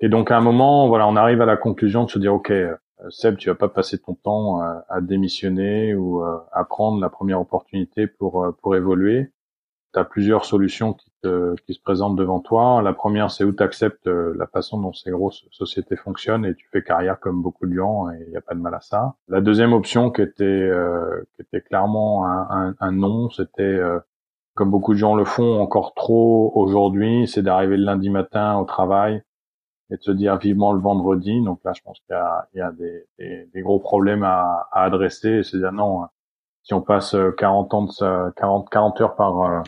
Et donc à un moment, voilà, on arrive à la conclusion de se dire, ok, Seb, tu vas pas passer ton temps à, démissionner ou à prendre la première opportunité pour pour évoluer. Tu as plusieurs solutions qui qui se présentent devant toi. La première, c'est où tu acceptes euh, la façon dont ces grosses sociétés fonctionnent et tu fais carrière comme beaucoup de gens et il n'y a pas de mal à ça. La deuxième option qui était, euh, qui était clairement un, un, non, c'était euh, comme beaucoup de gens le font encore trop aujourd'hui, c'est d'arriver le lundi matin au travail et de se dire vivement le vendredi. Donc là, je pense qu'il y a, il y a des, des, des, gros problèmes à, à adresser et se dire non, si on passe 40 ans de 40, 40 heures par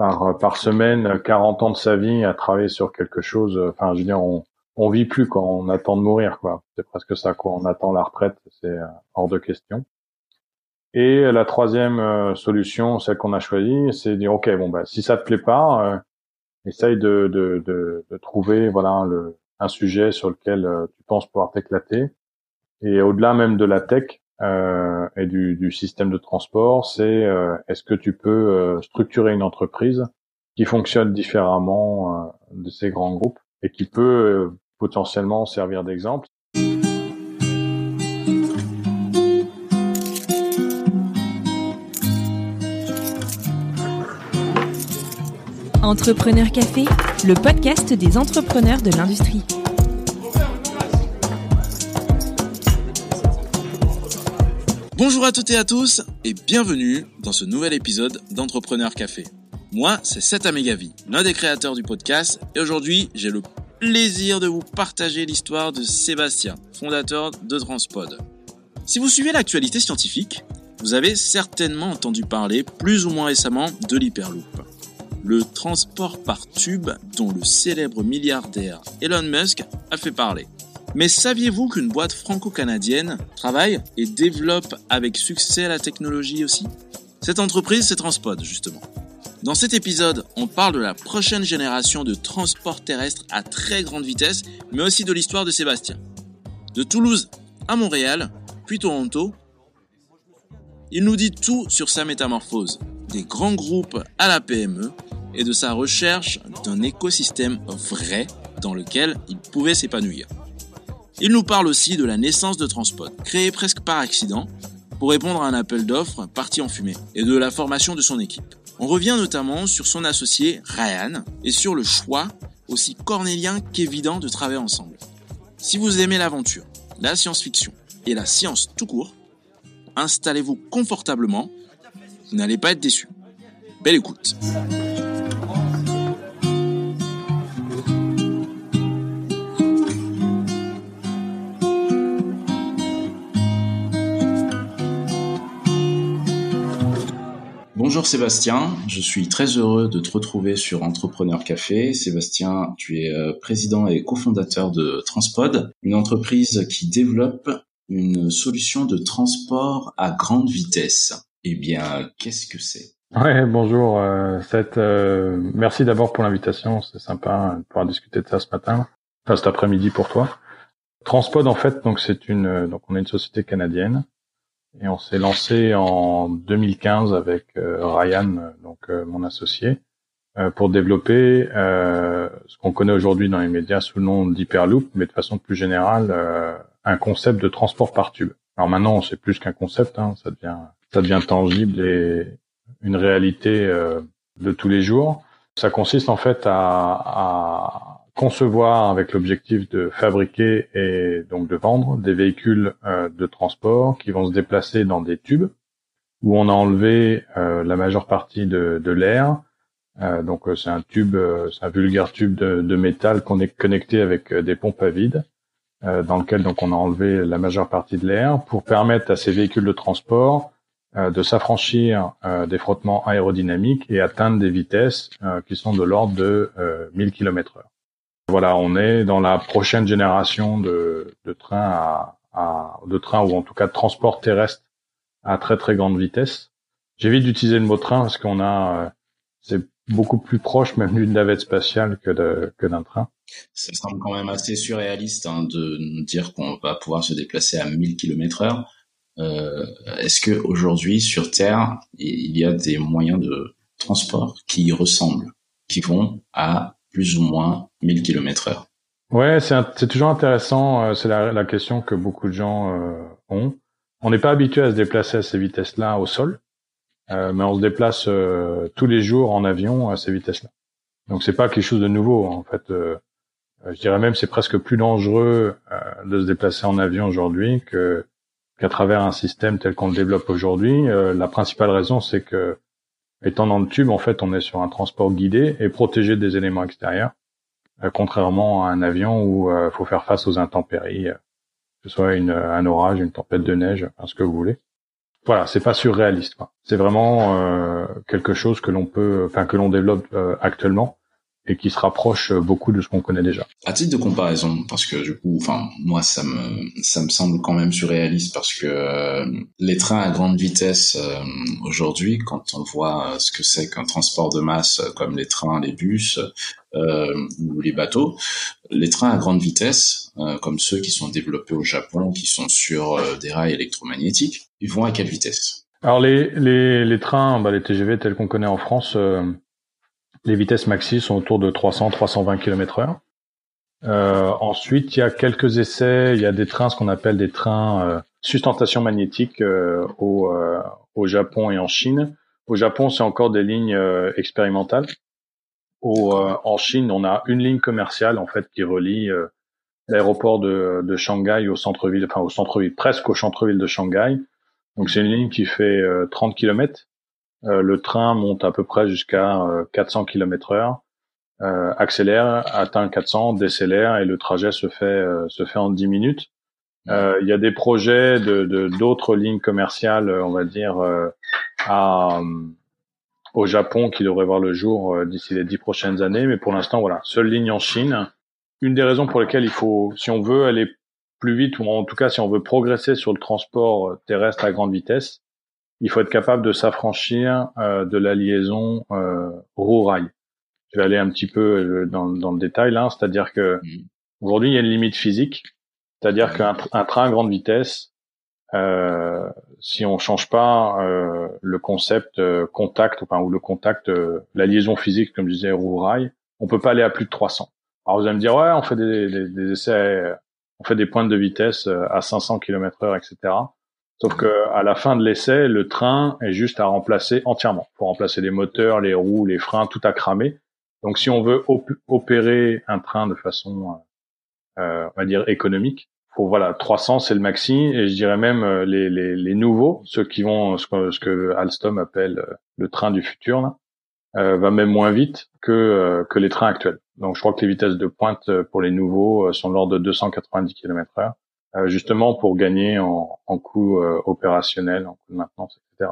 par, euh, par semaine 40 ans de sa vie à travailler sur quelque chose. Euh, enfin, je veux dire, on, on vit plus quand on attend de mourir, quoi. C'est presque ça, quoi. On attend la retraite, c'est euh, hors de question. Et la troisième solution, celle qu'on a choisie, c'est de dire, ok, bon, bah, si ça te plaît pas, essaye de, de, de, de, trouver, voilà, le, un sujet sur lequel tu penses pouvoir t'éclater. Et au-delà même de la tech, euh, et du, du, système de transport, c'est euh, est-ce que tu peux euh, structurer une entreprise qui fonctionne différemment euh, de ces grands groupes et qui peut potentiellement servir d'exemple? Entrepreneur Café, le podcast des entrepreneurs de l'industrie. Bonjour à toutes et à tous et bienvenue dans ce nouvel épisode d'Entrepreneur Café. Moi, c'est Seth Amegavi, l'un des créateurs du podcast et aujourd'hui, j'ai le plaisir de vous partager l'histoire de Sébastien, fondateur de Transpod. Si vous suivez l'actualité scientifique, vous avez certainement entendu parler plus ou moins récemment de l'Hyperloop. Le transport par tube dont le célèbre milliardaire Elon Musk a fait parler. Mais saviez-vous qu'une boîte franco-canadienne travaille et développe avec succès la technologie aussi? Cette entreprise, c'est Transpod, justement. Dans cet épisode, on parle de la prochaine génération de transport terrestre à très grande vitesse, mais aussi de l'histoire de Sébastien. De Toulouse à Montréal, puis Toronto, il nous dit tout sur sa métamorphose, des grands groupes à la PME et de sa recherche d'un écosystème vrai dans lequel il pouvait s'épanouir. Il nous parle aussi de la naissance de Transpod, créé presque par accident, pour répondre à un appel d'offres parti en fumée, et de la formation de son équipe. On revient notamment sur son associé Ryan et sur le choix, aussi cornélien qu'évident, de travailler ensemble. Si vous aimez l'aventure, la science-fiction et la science tout court, installez-vous confortablement, n'allez pas être déçu. Belle écoute. Bonjour Sébastien, je suis très heureux de te retrouver sur Entrepreneur Café. Sébastien, tu es euh, président et cofondateur de Transpod, une entreprise qui développe une solution de transport à grande vitesse. Eh bien, qu'est-ce que c'est? Ouais, bonjour. Euh, euh, merci d'abord pour l'invitation. C'est sympa de pouvoir discuter de ça ce matin, enfin cet après-midi pour toi. Transpod, en fait, donc c'est une, donc on est une société canadienne et on s'est lancé en 2015 avec euh, Ryan, donc euh, mon associé, euh, pour développer ce qu'on connaît aujourd'hui dans les médias sous le nom d'Hyperloop, mais de façon plus générale, un concept de transport par tube. Alors maintenant, c'est plus qu'un concept, hein, ça devient ça devient tangible et une réalité de tous les jours. Ça consiste en fait à, à concevoir avec l'objectif de fabriquer et donc de vendre des véhicules euh, de transport qui vont se déplacer dans des tubes où on a enlevé euh, la majeure partie de, de l'air. Euh, donc c'est un tube, c'est un vulgaire tube de, de métal qu'on est connecté avec des pompes à vide, dans lequel donc on a enlevé la majeure partie de l'air pour permettre à ces véhicules de transport de s'affranchir des frottements aérodynamiques et atteindre des vitesses qui sont de l'ordre de 1000 km/h. Voilà, on est dans la prochaine génération de, de trains à, de trains ou en tout cas de transport terrestre à très très grande vitesse. J'évite d'utiliser le mot train parce qu'on a, euh, c'est beaucoup plus proche même d'une navette spatiale que de, que d'un train. Ça semble quand même assez surréaliste hein, de dire qu'on va pouvoir se déplacer à 1000 km heure. Euh, est-ce que aujourd'hui sur Terre il y a des moyens de transport qui y ressemblent, qui vont à plus ou moins 1000 km heure? Ouais, c'est toujours intéressant. C'est la, la, question que beaucoup de gens ont. On n'est pas habitué à se déplacer à ces vitesses-là au sol, mais on se déplace tous les jours en avion à ces vitesses-là. Donc c'est pas quelque chose de nouveau en fait. je dirais même c'est presque plus dangereux de se déplacer en avion aujourd'hui que qu'à travers un système tel qu'on le développe aujourd'hui. Euh, la principale raison, c'est que étant dans le tube, en fait, on est sur un transport guidé et protégé des éléments extérieurs, euh, contrairement à un avion où il euh, faut faire face aux intempéries, que ce soit une, un orage, une tempête de neige, ce que vous voulez. Voilà, c'est pas surréaliste. C'est vraiment quelque chose que l'on peut, enfin que l'on développe actuellement et qui se rapproche beaucoup de ce qu'on connaît déjà. À titre de comparaison, parce que du coup, enfin moi ça me ça me semble quand même surréaliste parce que euh, les trains à grande vitesse euh, aujourd'hui, quand on voit ce que c'est qu'un transport de masse comme les trains, les bus euh, ou les bateaux, les trains à grande vitesse, comme ceux qui sont développés au Japon, qui sont sur des rails électromagnétiques, ils vont à quelle vitesse? Alors les les, les trains, bah, les TGV tels qu'on connaît en France les vitesses maxi sont autour de 300-320 km/h. Euh, ensuite, il y a quelques essais. Il y a des trains, ce qu'on appelle des trains euh, sustentation magnétique euh, au, euh, au Japon et en Chine. Au Japon, c'est encore des lignes euh, expérimentales. Au, en Chine, on a une ligne commerciale en fait qui relie l'aéroport de, de, Shanghai au centre-ville, enfin au centre-ville, presque au centre-ville de Shanghai. Donc c'est une ligne qui fait 30 km le train monte à peu près jusqu'à 400 km heure, euh, accélère, atteint 400, décélère et le trajet se fait euh, se fait en 10 minutes. Il y a des projets de d'autres lignes commerciales, on va dire, à, au Japon qui devraient voir le jour d'ici les dix prochaines années. Mais pour l'instant, voilà, seule ligne en Chine. Une des raisons pour lesquelles il faut, si on veut aller plus vite ou en tout cas si on veut progresser sur le transport terrestre à grande vitesse, il faut être capable de s'affranchir euh, de la liaison euh, rail Je vais aller un petit peu euh, dans, dans le détail là, c'est-à-dire que mmh. aujourd'hui il y a une limite physique, c'est-à-dire qu'un un train à grande vitesse, euh, si on change pas euh, le concept euh, contact, enfin ou le contact, la liaison physique comme je disais roue-rail, on peut pas aller à plus de 300. Alors vous allez me dire ouais, on fait des, des, des essais, on fait des pointes de vitesse à 500 km/h, etc. Sauf que à la fin de l'essai, le train est juste à remplacer entièrement. Il faut remplacer les moteurs, les roues, les freins, tout à cramer. Donc si on veut opérer un train de façon, euh, on va dire économique, faut voilà 300 c'est le maxi et je dirais même euh, les, les, les nouveaux, ceux qui vont ce que, ce que Alstom appelle euh, le train du futur, là, euh, va même moins vite que euh, que les trains actuels. Donc je crois que les vitesses de pointe pour les nouveaux sont de l'ordre de 290 km/h euh, justement pour gagner en, en coûts euh, opérationnels, en coûts de maintenance, etc.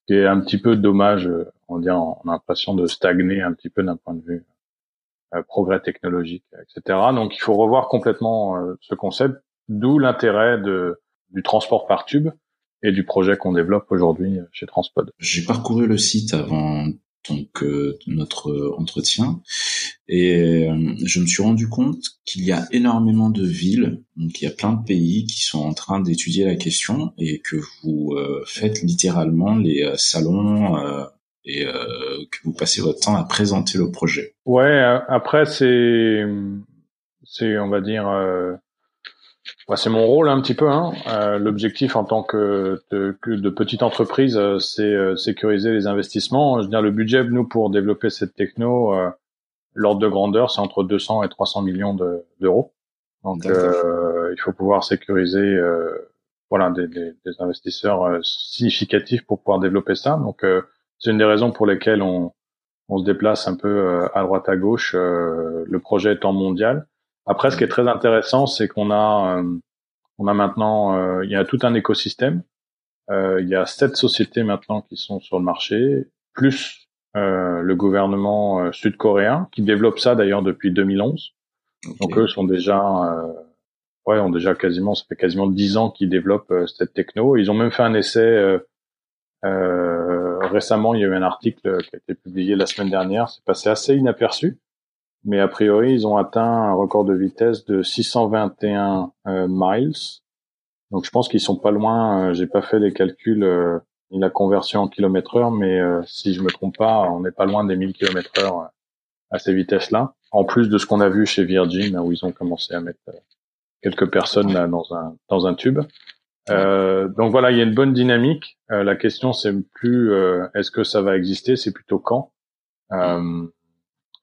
Ce qui est un petit peu dommage, euh, on dit, on a l'impression de stagner un petit peu d'un point de vue progrès technologique, etc. Donc il faut revoir complètement ce concept, d'où l'intérêt de, du transport par tube et du projet qu'on développe aujourd'hui chez Transpod. J'ai parcouru le site avant donc euh, notre entretien et euh, je me suis rendu compte qu'il y a énormément de villes donc il y a plein de pays qui sont en train d'étudier la question et que vous euh, faites littéralement les salons et que vous passez votre temps à présenter le projet. Ouais, après c'est c'est on va dire bah, c'est mon rôle un petit peu. Hein. Euh, L'objectif en tant que de, de petite entreprise, euh, c'est euh, sécuriser les investissements. Je veux dire, le budget, nous, pour développer cette techno, euh, l'ordre de grandeur, c'est entre 200 et 300 millions d'euros. Donc, il faut pouvoir sécuriser voilà, des, des, des investisseurs significatifs pour pouvoir développer ça. Donc, c'est une des raisons pour lesquelles on, on se déplace un peu à droite à gauche, le projet étant mondial. Après, ce qui est très intéressant, c'est qu'on a, euh, on a maintenant, euh, il y a tout un écosystème. Euh, il y a sept sociétés maintenant qui sont sur le marché, plus le gouvernement sud-coréen qui développe ça d'ailleurs depuis 2011. Donc eux sont déjà, ouais, ont déjà quasiment, ça fait quasiment dix ans qu'ils développent cette techno. Ils ont même fait un essai. récemment, il y a eu un article qui a été publié la semaine dernière. C'est passé assez inaperçu mais a priori, ils ont atteint un record de vitesse de 621 euh, miles. Donc je pense qu'ils sont pas loin. Euh, j'ai pas fait les calculs euh, la conversion en kilomètre heure, mais euh, si je me trompe pas, on n'est pas loin des 1000 kilomètres heure à ces vitesses-là. En plus de ce qu'on a vu chez Virgin, où ils ont commencé à mettre quelques personnes là dans un dans un tube. Euh, donc voilà, il y a une bonne dynamique. Euh, la question c'est plus euh, est-ce que ça va exister, c'est plutôt quand. Euh,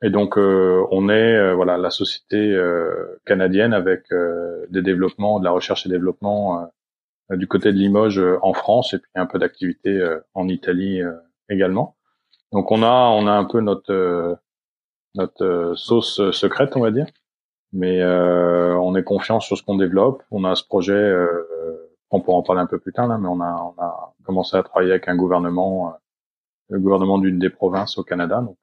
et donc on est voilà la société canadienne avec des développements, de la recherche et développement du côté de Limoges en France et puis un peu d'activité en Italie également. Donc on a on a un peu notre notre sauce secrète on va dire, mais on est confiant sur ce qu'on développe. On a ce projet on pourra en parler un peu plus tard là, mais on a, on a commencé à travailler avec un gouvernement, euh, le gouvernement d'une des provinces au Canada. Donc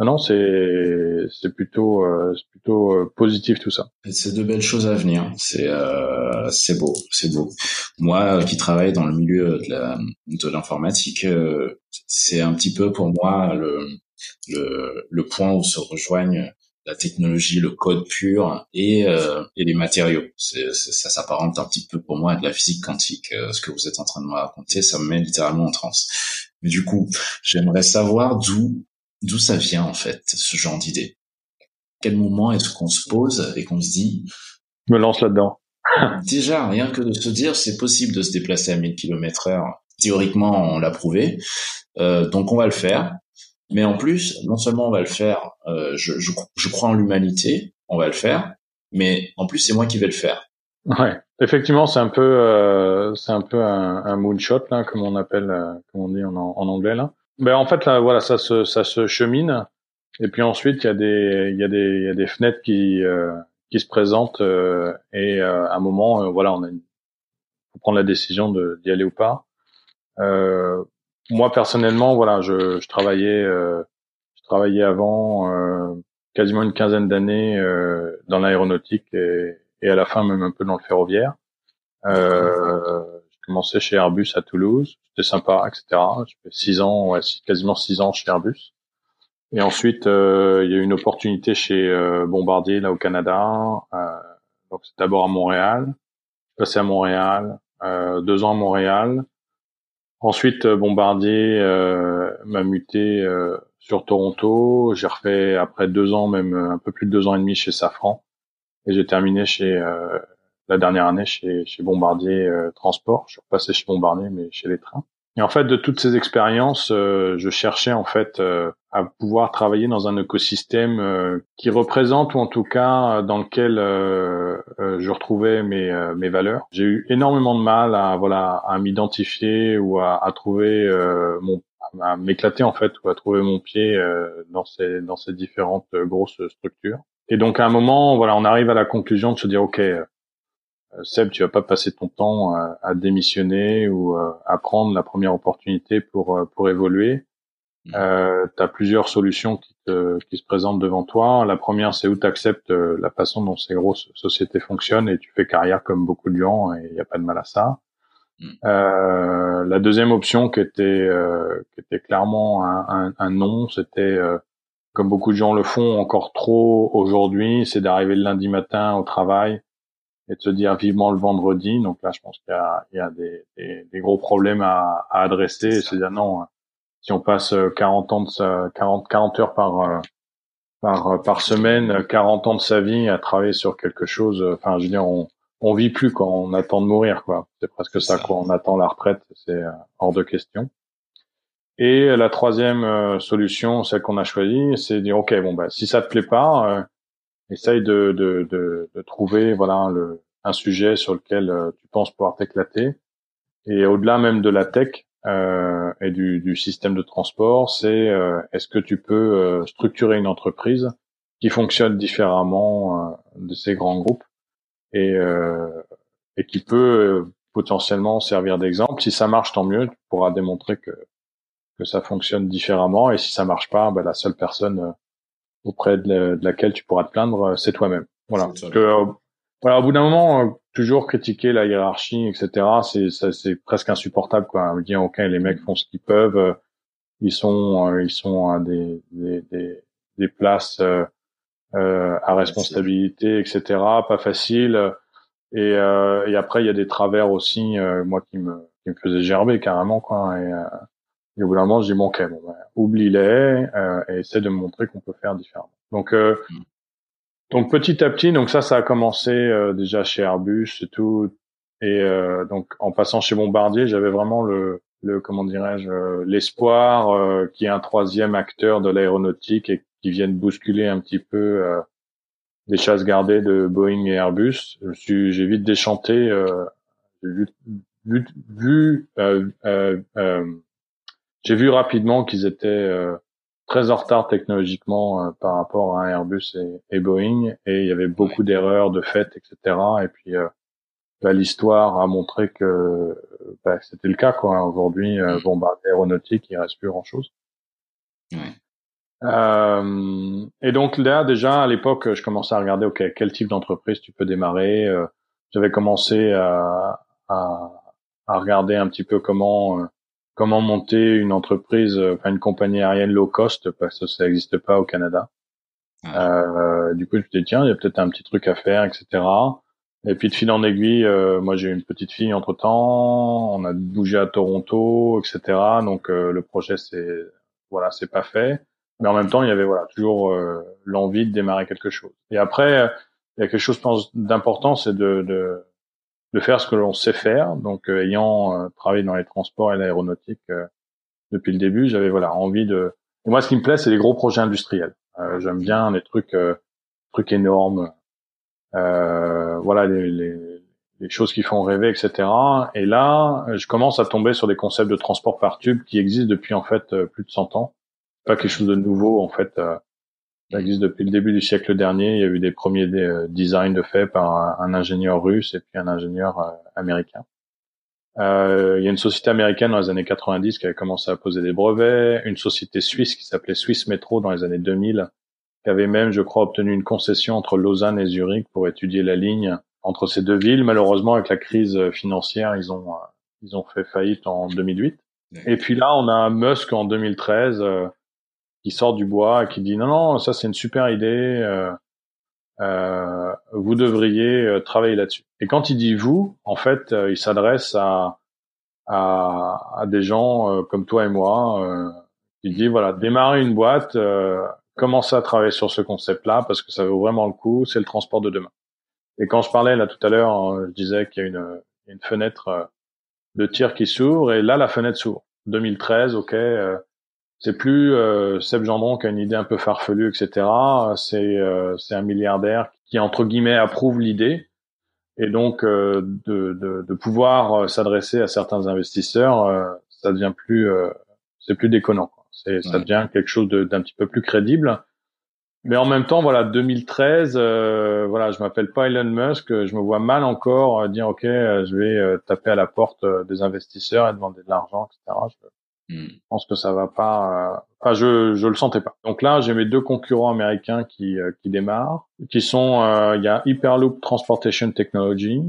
euh, non, c'est c'est plutôt euh, plutôt euh, positif tout ça. C'est de belles choses à venir. C'est euh, c'est beau, c'est beau. Moi qui travaille dans le milieu de la de l'informatique, c'est un petit peu pour moi le le le point où se rejoignent la technologie, le code pur et, euh, et les matériaux. Ça s'apparente un petit peu pour moi à de la physique quantique. Euh, ce que vous êtes en train de me raconter, ça me met littéralement en transe. Du coup, j'aimerais savoir d'où d'où ça vient en fait ce genre d'idée? Quel moment est-ce qu'on se pose et qu'on se dit Je me lance là-dedans. Déjà, rien que de se dire c'est possible de se déplacer à 1000 km heure. Théoriquement, on l'a prouvé. Euh, donc on va le faire. Mais en plus, non seulement on va le faire, euh, je, je, je, crois en l'humanité, on va le faire, mais en plus c'est moi qui vais le faire. Ouais, effectivement, c'est un peu, euh, c'est un peu un, un, moonshot là, comme on appelle, euh, comme on dit en, en anglais là. Ben en fait là, voilà, ça se, ça se chemine. Et puis ensuite, il y a des, il y a des, il y a des fenêtres qui, euh, qui se présentent euh, et à un moment, voilà, on a, une, faut prendre la décision d'y aller ou pas. Euh, moi personnellement, voilà, je, je travaillais, euh, je travaillais avant euh, quasiment une quinzaine d'années euh, dans l'aéronautique et, et, à la fin même un peu dans le ferroviaire. Euh, commencé chez Airbus à Toulouse, c'était sympa, etc. J'ai fait six ans, quasiment six ans chez Airbus. Et ensuite, euh, il y a eu une opportunité chez euh, Bombardier là au Canada. donc c'est d'abord à Montréal. Passé à Montréal, deux ans à Montréal. Ensuite, euh, Bombardier euh, m'a muté euh, sur Toronto. J'ai refait après deux ans, même un peu plus de deux ans et demi chez Safran. Et j'ai terminé chez la dernière année chez, chez Bombardier Transport. Je suis repassé chez Bombardier, mais chez les trains. Et en fait, de toutes ces expériences, euh, je cherchais en fait euh, à pouvoir travailler dans un écosystème euh, qui représente ou en tout cas dans lequel je retrouvais mes, mes valeurs. J'ai eu énormément de mal à voilà à m'identifier ou à, à trouver mon à m'éclater en fait ou à trouver mon pied dans ces dans ces différentes grosses structures. Et donc à un moment, voilà, on arrive à la conclusion de se dire ok, euh, Seb, tu vas pas passer ton temps à, démissionner ou euh, à prendre la première opportunité pour euh, pour évoluer. Mmh. Euh, tu as plusieurs solutions qui, te, qui se présentent devant toi. La première, c'est où tu acceptes la façon dont ces grosses sociétés fonctionnent et tu fais carrière comme beaucoup de gens et il n'y a pas de mal à ça. Mmh. Euh, la deuxième option qui était, qui était clairement un, un, un non, c'était comme beaucoup de gens le font encore trop aujourd'hui, c'est d'arriver le lundi matin au travail et de se dire vivement le vendredi. Donc là, je pense qu'il y a, il y a des, des, des, gros problèmes à, à adresser et se dire non, si on passe 40 ans de 40, 40 heures par, euh, par, euh, par semaine, 40 ans de sa vie à travailler sur quelque chose, enfin, je veux dire, on, on vit plus quand on attend de mourir, quoi. C'est presque ça, quoi. On attend la retraite, c'est euh, hors de question. Et la troisième solution, celle qu'on a choisie, c'est de dire, OK, bon, bah, si ça te plaît pas, essaye de, de, de, de, trouver voilà le, un sujet sur lequel euh, tu penses pouvoir t'éclater. Et au-delà même de la tech euh, et du, du, système de transport, c'est euh, est-ce que tu peux euh, structurer une entreprise qui fonctionne différemment de ces grands groupes et, et qui peut potentiellement servir d'exemple? Si ça marche, tant mieux. Tu pourras démontrer que que ça fonctionne différemment. Et si ça marche pas, ben, la seule personne auprès de, laquelle tu pourras te plaindre, euh, c'est toi-même. Voilà. Parce que euh, voilà, au bout d'un moment, euh, toujours critiquer la hiérarchie, etc. C'est c'est presque insupportable quoi. Me dire ok, les mecs font ce qu'ils peuvent, ils sont ils sont à des des, des, des places euh, à responsabilité, etc. Pas facile. Et, et après il y a des travers aussi, moi qui me qui me faisaient gerber carrément quoi. Et, Et au bout d'un moment, je dis bon, ok, bon, ben, oublie-les euh, et essaie de me montrer qu'on peut faire différemment. Donc, euh, mm. donc petit à petit, donc ça, ça a commencé euh, déjà chez Airbus et tout. Et euh, donc, en passant chez Bombardier, j'avais vraiment le, le comment dirais-je, l'espoir qu'il y ait un troisième acteur de l'aéronautique et qui vienne bousculer un petit peu des chasses gardées de Boeing et Airbus. Je suis, j'ai vite déchanté. vu, vu, vu j'ai vu rapidement qu'ils étaient euh, très en retard technologiquement euh, par rapport à Airbus et, Boeing, et il y avait beaucoup d'erreurs de fait, etc. Et puis euh, bah, l'histoire a montré que bah, c'était le cas. Quoi. Aujourd'hui, euh, Bombardier aéronautique, il reste plus grand-chose. Euh, et donc là, déjà à l'époque, je commençais à regarder, ok, quel type d'entreprise tu peux démarrer. J'avais commencé à, à, à, regarder un petit peu comment comment monter une entreprise, euh, enfin une compagnie aérienne low cost parce que ça n'existe pas au Canada. Euh, du coup, je me dit tiens, il y a peut-être un petit truc à faire, etc. Et puis de fil en aiguille, euh, moi j'ai une petite fille entre temps, on a bougé à Toronto, etc. Donc euh, le projet c'est voilà, c'est pas fait, mais en même temps il y avait voilà toujours l'envie de démarrer quelque chose. Et après il y a quelque chose d'important, c'est de, de de faire ce que l'on sait faire. Donc, euh, ayant euh, travaillé dans les transports et l'aéronautique euh, depuis le début, j'avais voilà envie de. moi, ce qui me plaît, c'est les gros projets industriels. J'aime bien les trucs, trucs énormes. voilà, les, choses qui font rêver, etc. Et là, je commence à tomber sur des concepts de transport par tube qui existent depuis en fait plus de 100 ans. Pas quelque chose de nouveau en fait. Ça existe depuis le début du siècle dernier. Il y a eu des premiers euh, designs de fait par un, ingénieur russe et puis un ingénieur euh, américain. Euh, il y a une société américaine dans les années 90 qui avait commencé à poser des brevets, une société suisse qui s'appelait Swiss Metro dans les années 2000, qui avait même, je crois, obtenu une concession entre Lausanne et Zurich pour étudier la ligne entre ces deux villes. Malheureusement, avec la crise financière, ils ont ils ont fait faillite en 2008. Et puis là, on a Musk en 2013 qui sort du bois qui dit non non ça c'est une super idée euh, euh, vous devriez euh, travailler là-dessus. Et quand il dit vous en fait euh, il s'adresse à, à, à des gens euh, comme toi et moi euh, il dit voilà démarrer une boîte commencez à travailler sur ce concept là parce que ça vaut vraiment le coup c'est le transport de demain. Et quand je parlais là tout à l'heure je disais qu'il y a une, une fenêtre de tir qui s'ouvre et là la fenêtre s'ouvre. 2013 ok c'est plus euh, Seb Gendron qui a une idée un peu farfelue, etc. C'est euh, c'est un milliardaire qui entre guillemets approuve l'idée et donc euh, de, de, de, pouvoir euh, s'adresser à certains investisseurs, euh, ça devient plus c'est plus déconnant. C'est ça devient quelque chose d'un petit peu plus crédible. Mais en même temps, voilà, 2013, voilà, je m'appelle pas Elon Musk, je me vois mal encore dire ok, je vais taper à la porte des investisseurs et demander de l'argent, etc. Je pense que ça va pas. Euh, enfin, je je le sentais pas. Donc là, j'ai mes deux concurrents américains qui euh, qui démarrent, qui sont euh, il y a Hyperloop Transportation Technology,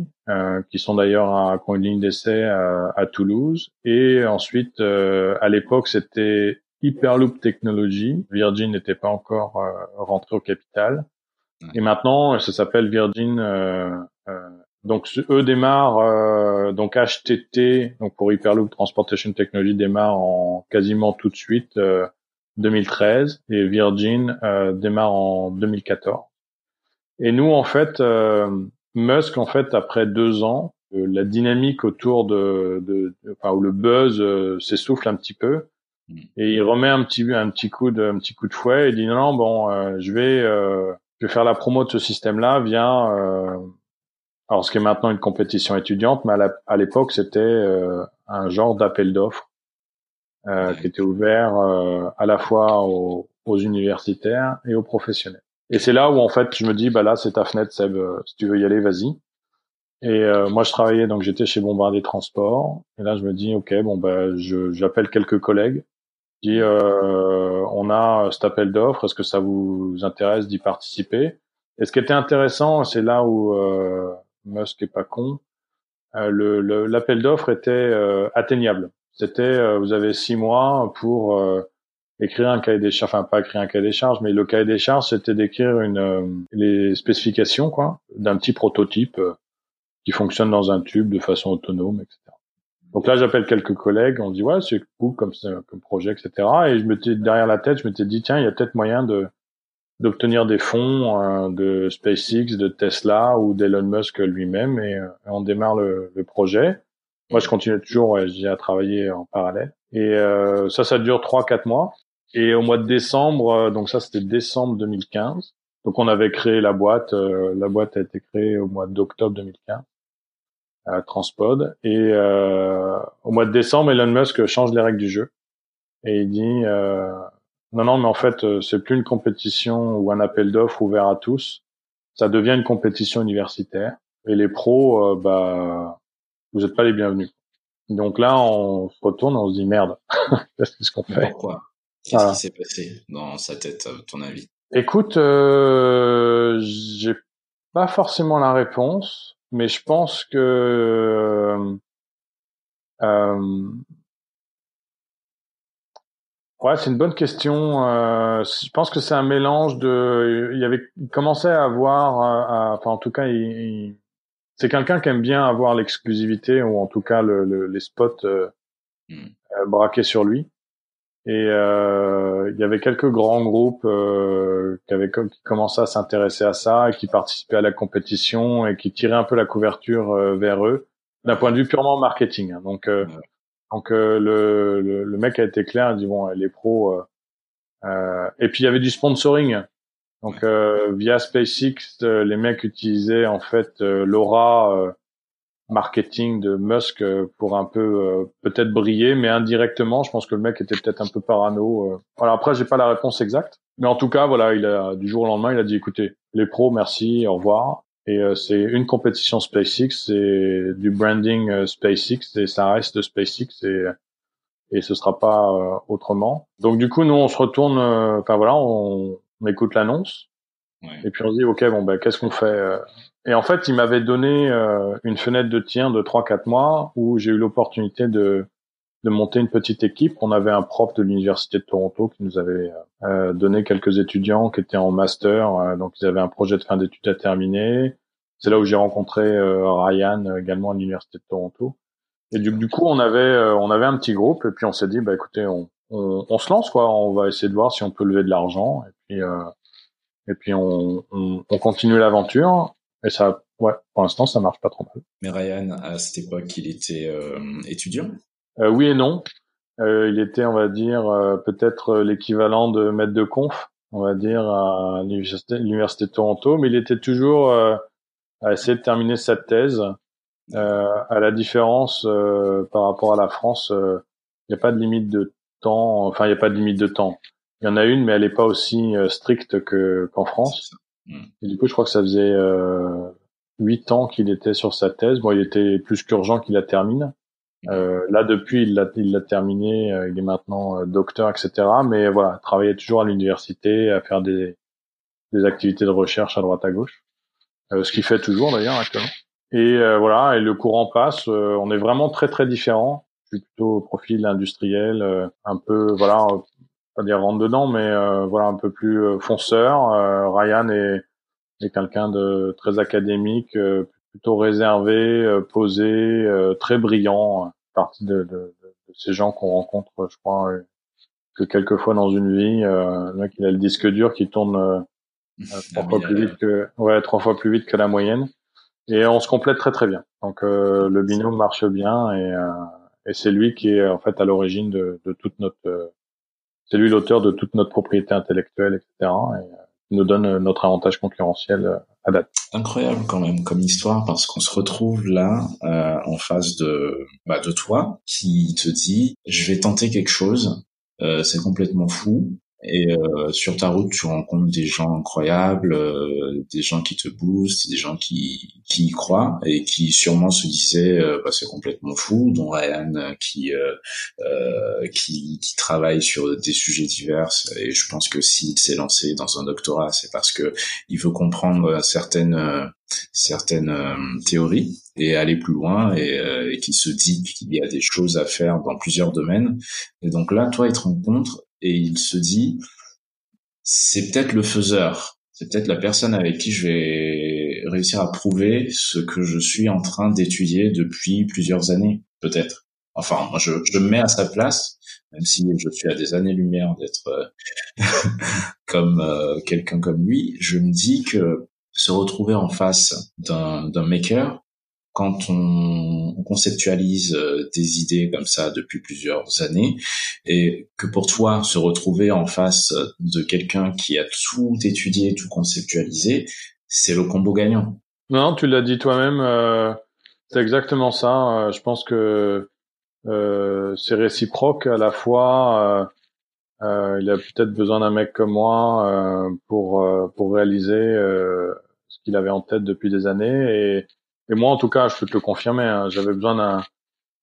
qui sont d'ailleurs à une ligne d'essai à Toulouse, et ensuite à l'époque c'était Hyperloop Technology. Virgin n'était pas encore rentré au capital, et maintenant ça s'appelle Virgin donc eux démarrent euh, donc HTT donc pour Hyperloop Transportation Technology démarre en quasiment tout de suite 2013 euh, et Virgin euh, démarre en 2014. Et nous en fait euh, Musk en fait après deux ans la dynamique autour de, de, enfin où le buzz s'essouffle un petit peu et il remet un petit un petit coup de un petit coup de fouet et dit non, non bon je vais je vais faire la promo de ce système là via alors, ce qui est maintenant une compétition étudiante, mais à l'époque, c'était euh, un genre d'appel d'offres euh, qui était ouvert euh, à la fois aux, universitaires et aux professionnels. Et c'est là où, en fait, je me dis, bah là, c'est ta fenêtre, Seb, si tu veux y aller, vas-y. Et moi, je travaillais, donc j'étais chez Bombardier Transport. Et là, je me dis, ok, bon, bah, j'appelle quelques collègues. Je dis, on a cet appel d'offres, est-ce que ça vous intéresse d'y participer? Et ce qui était intéressant, c'est là où Musk est pas con. Euh, l'appel d'offres était euh, atteignable. C'était, euh, vous avez six mois pour écrire un cahier des charges, enfin pas écrire un cahier des charges, mais le cahier des charges, c'était d'écrire une les spécifications quoi, d'un petit prototype qui fonctionne dans un tube de façon autonome, etc. Donc là, j'appelle quelques collègues, on dit ouais, c'est cool comme comme projet, etc. Et je m'étais derrière la tête, je m'étais dit tiens, il y a peut-être moyen de d'obtenir des fonds euh, de SpaceX, de Tesla ou d'Elon Musk lui-même, et, euh, on démarre le, le, projet. Moi, je continue toujours, j'ai à travailler en parallèle. Et euh, ça, ça dure trois, quatre mois. Et au mois de décembre, donc ça, c'était décembre 2015. Donc on avait créé la boîte. la boîte a été créée au mois d'octobre 2015 à Transpod. Et euh, au mois de décembre, Elon Musk change les règles du jeu et il dit euh, non, non, mais en fait, euh, c'est plus une compétition ou un appel d'offres ouvert à tous. Ça devient une compétition universitaire. Et les pros, euh, bah, vous n'êtes pas les bienvenus. Donc là, on se retourne, on se dit merde. Qu'est-ce qu'on fait? Pourquoi? Qu'est-ce qui s'est passé dans sa tête, à ton avis? Écoute, euh, j'ai pas forcément la réponse mais je pense que euh, euh, ouais, c'est une bonne question. Euh, je pense que c'est un mélange de. Il y avait il commençait à avoir, enfin en tout cas, il, c'est quelqu'un qui aime bien avoir l'exclusivité ou en tout cas le, les spots mmh. braqués sur lui. Et euh, il y avait quelques grands groupes euh, qui avaient qui commençaient à s'intéresser à ça et qui participaient à la compétition et qui tiraient un peu la couverture euh, vers eux d'un point de vue purement marketing. Hein. Donc, euh, donc euh, le, le, le, mec a été clair, il dit bon, les pros. et puis il y avait du sponsoring. Donc via SpaceX, les mecs utilisaient en fait l'aura marketing de Musk euh, pour un peu euh, peut-être briller, mais indirectement, je pense que le mec était peut-être un peu parano. Euh. Voilà, après, j'ai pas la réponse exacte, mais en tout cas, voilà, il a du jour au lendemain, il a dit écoutez, les pros, merci, au revoir. Et c'est une compétition SpaceX, c'est du branding SpaceX et ça reste de SpaceX et et ce sera pas autrement. Donc du coup, nous on se retourne, enfin voilà, on, on écoute l'annonce. Et puis on se dit ok bon ben qu'est-ce qu'on fait et en fait, il m'avait donné euh, une fenêtre de tir de 3-4 mois où j'ai eu l'opportunité de, de monter une petite équipe. On avait un prof de l'université de Toronto qui nous avait euh, donné quelques étudiants qui étaient en master, euh, donc ils avaient un projet de fin d'études à terminer. C'est là où j'ai rencontré Ryan également à l'université de Toronto. Et du, coup, on avait on avait un petit groupe et puis on s'est dit bah écoutez, on, on, on, se lance quoi, on va essayer de voir si on peut lever de l'argent et puis et puis on, on, on continue l'aventure. Et ça, ouais, pour l'instant, ça marche pas trop mal. Mais Ryan, à cette époque, il était euh, étudiant? euh, Oui et non. Euh, il était, on va dire, euh, peut-être l'équivalent de maître de conf, on va dire, à l'université de Toronto, mais il était toujours à essayer de terminer sa thèse. à la différence par rapport à la France, il n'y a pas de limite de temps. Enfin, il n'y a pas de limite de temps. Il y en a une, mais elle n'est pas aussi stricte que qu'en France. Mm. Et du coup, je crois que ça faisait euh, huit ans qu'il était sur sa thèse. Bon, il était plus qu'urgent qu'il la termine. Euh, là, depuis, il l'a, il l'a terminé. Euh, il est maintenant euh, docteur, etc. Mais voilà, travaillait toujours à l'université, à faire des, des activités de recherche à droite à gauche, euh, ce qu'il fait toujours d'ailleurs actuellement. Et voilà, et le courant passe. on est vraiment très très différents. Je suis plutôt au profil industriel, un peu voilà pas dire rentre dedans, mais voilà un peu plus fonceur. Ryan est, est quelqu'un de très académique, plutôt réservé, posé, très brillant. Partie de, de, de, ces gens qu'on rencontre, je crois, que quelques fois dans une vie. mec, il a le disque dur qui tourne trois fois plus vite que ouais trois fois plus vite que la moyenne. Et on se complète très très bien. Donc le binôme marche bien et, et c'est lui qui est en fait à l'origine de, de toute notre c'est lui l'auteur de toute notre propriété intellectuelle, etc. Et euh, nous donne euh, notre avantage concurrentiel euh, à. Incroyable quand même comme histoire parce qu'on se retrouve là en face de bah, de toi qui te dit je vais tenter quelque chose. c'est complètement fou. Et euh, sur ta route, tu rencontres des gens incroyables, euh, des gens qui te boostent, des gens qui, qui y croient et qui sûrement se disaient euh, bah, c'est complètement fou, dont Ryan qui, qui, qui travaille sur des sujets divers. Et je pense que s'il s'est lancé dans un doctorat, c'est parce que il veut comprendre certaines certaines théories et aller plus loin et, et qui se dit qu'il y a des choses à faire dans plusieurs domaines. Et donc là, toi, il te rencontre et il se dit c'est peut-être le faiseur, c'est peut-être la personne avec qui je vais réussir à prouver ce que je suis en train d'étudier depuis plusieurs années, peut-être. enfin, moi, je, je me mets à sa place, même si je suis à des années-lumière d'être euh, comme quelqu'un comme lui, je me dis que se retrouver en face d'un maker, quand on conceptualise euh, des idées comme ça depuis plusieurs années et que pour toi se retrouver en face de quelqu'un qui a tout étudié, tout conceptualisé, c'est le combo gagnant. Non, tu l'as dit toi-même, euh, c'est exactement ça. Euh, je pense que euh, c'est réciproque à la fois. Euh, il a peut-être besoin d'un mec comme moi pour pour réaliser ce qu'il avait en tête depuis des années et et moi, en tout cas, je peux te le confirmer. Hein, J'avais besoin d'un.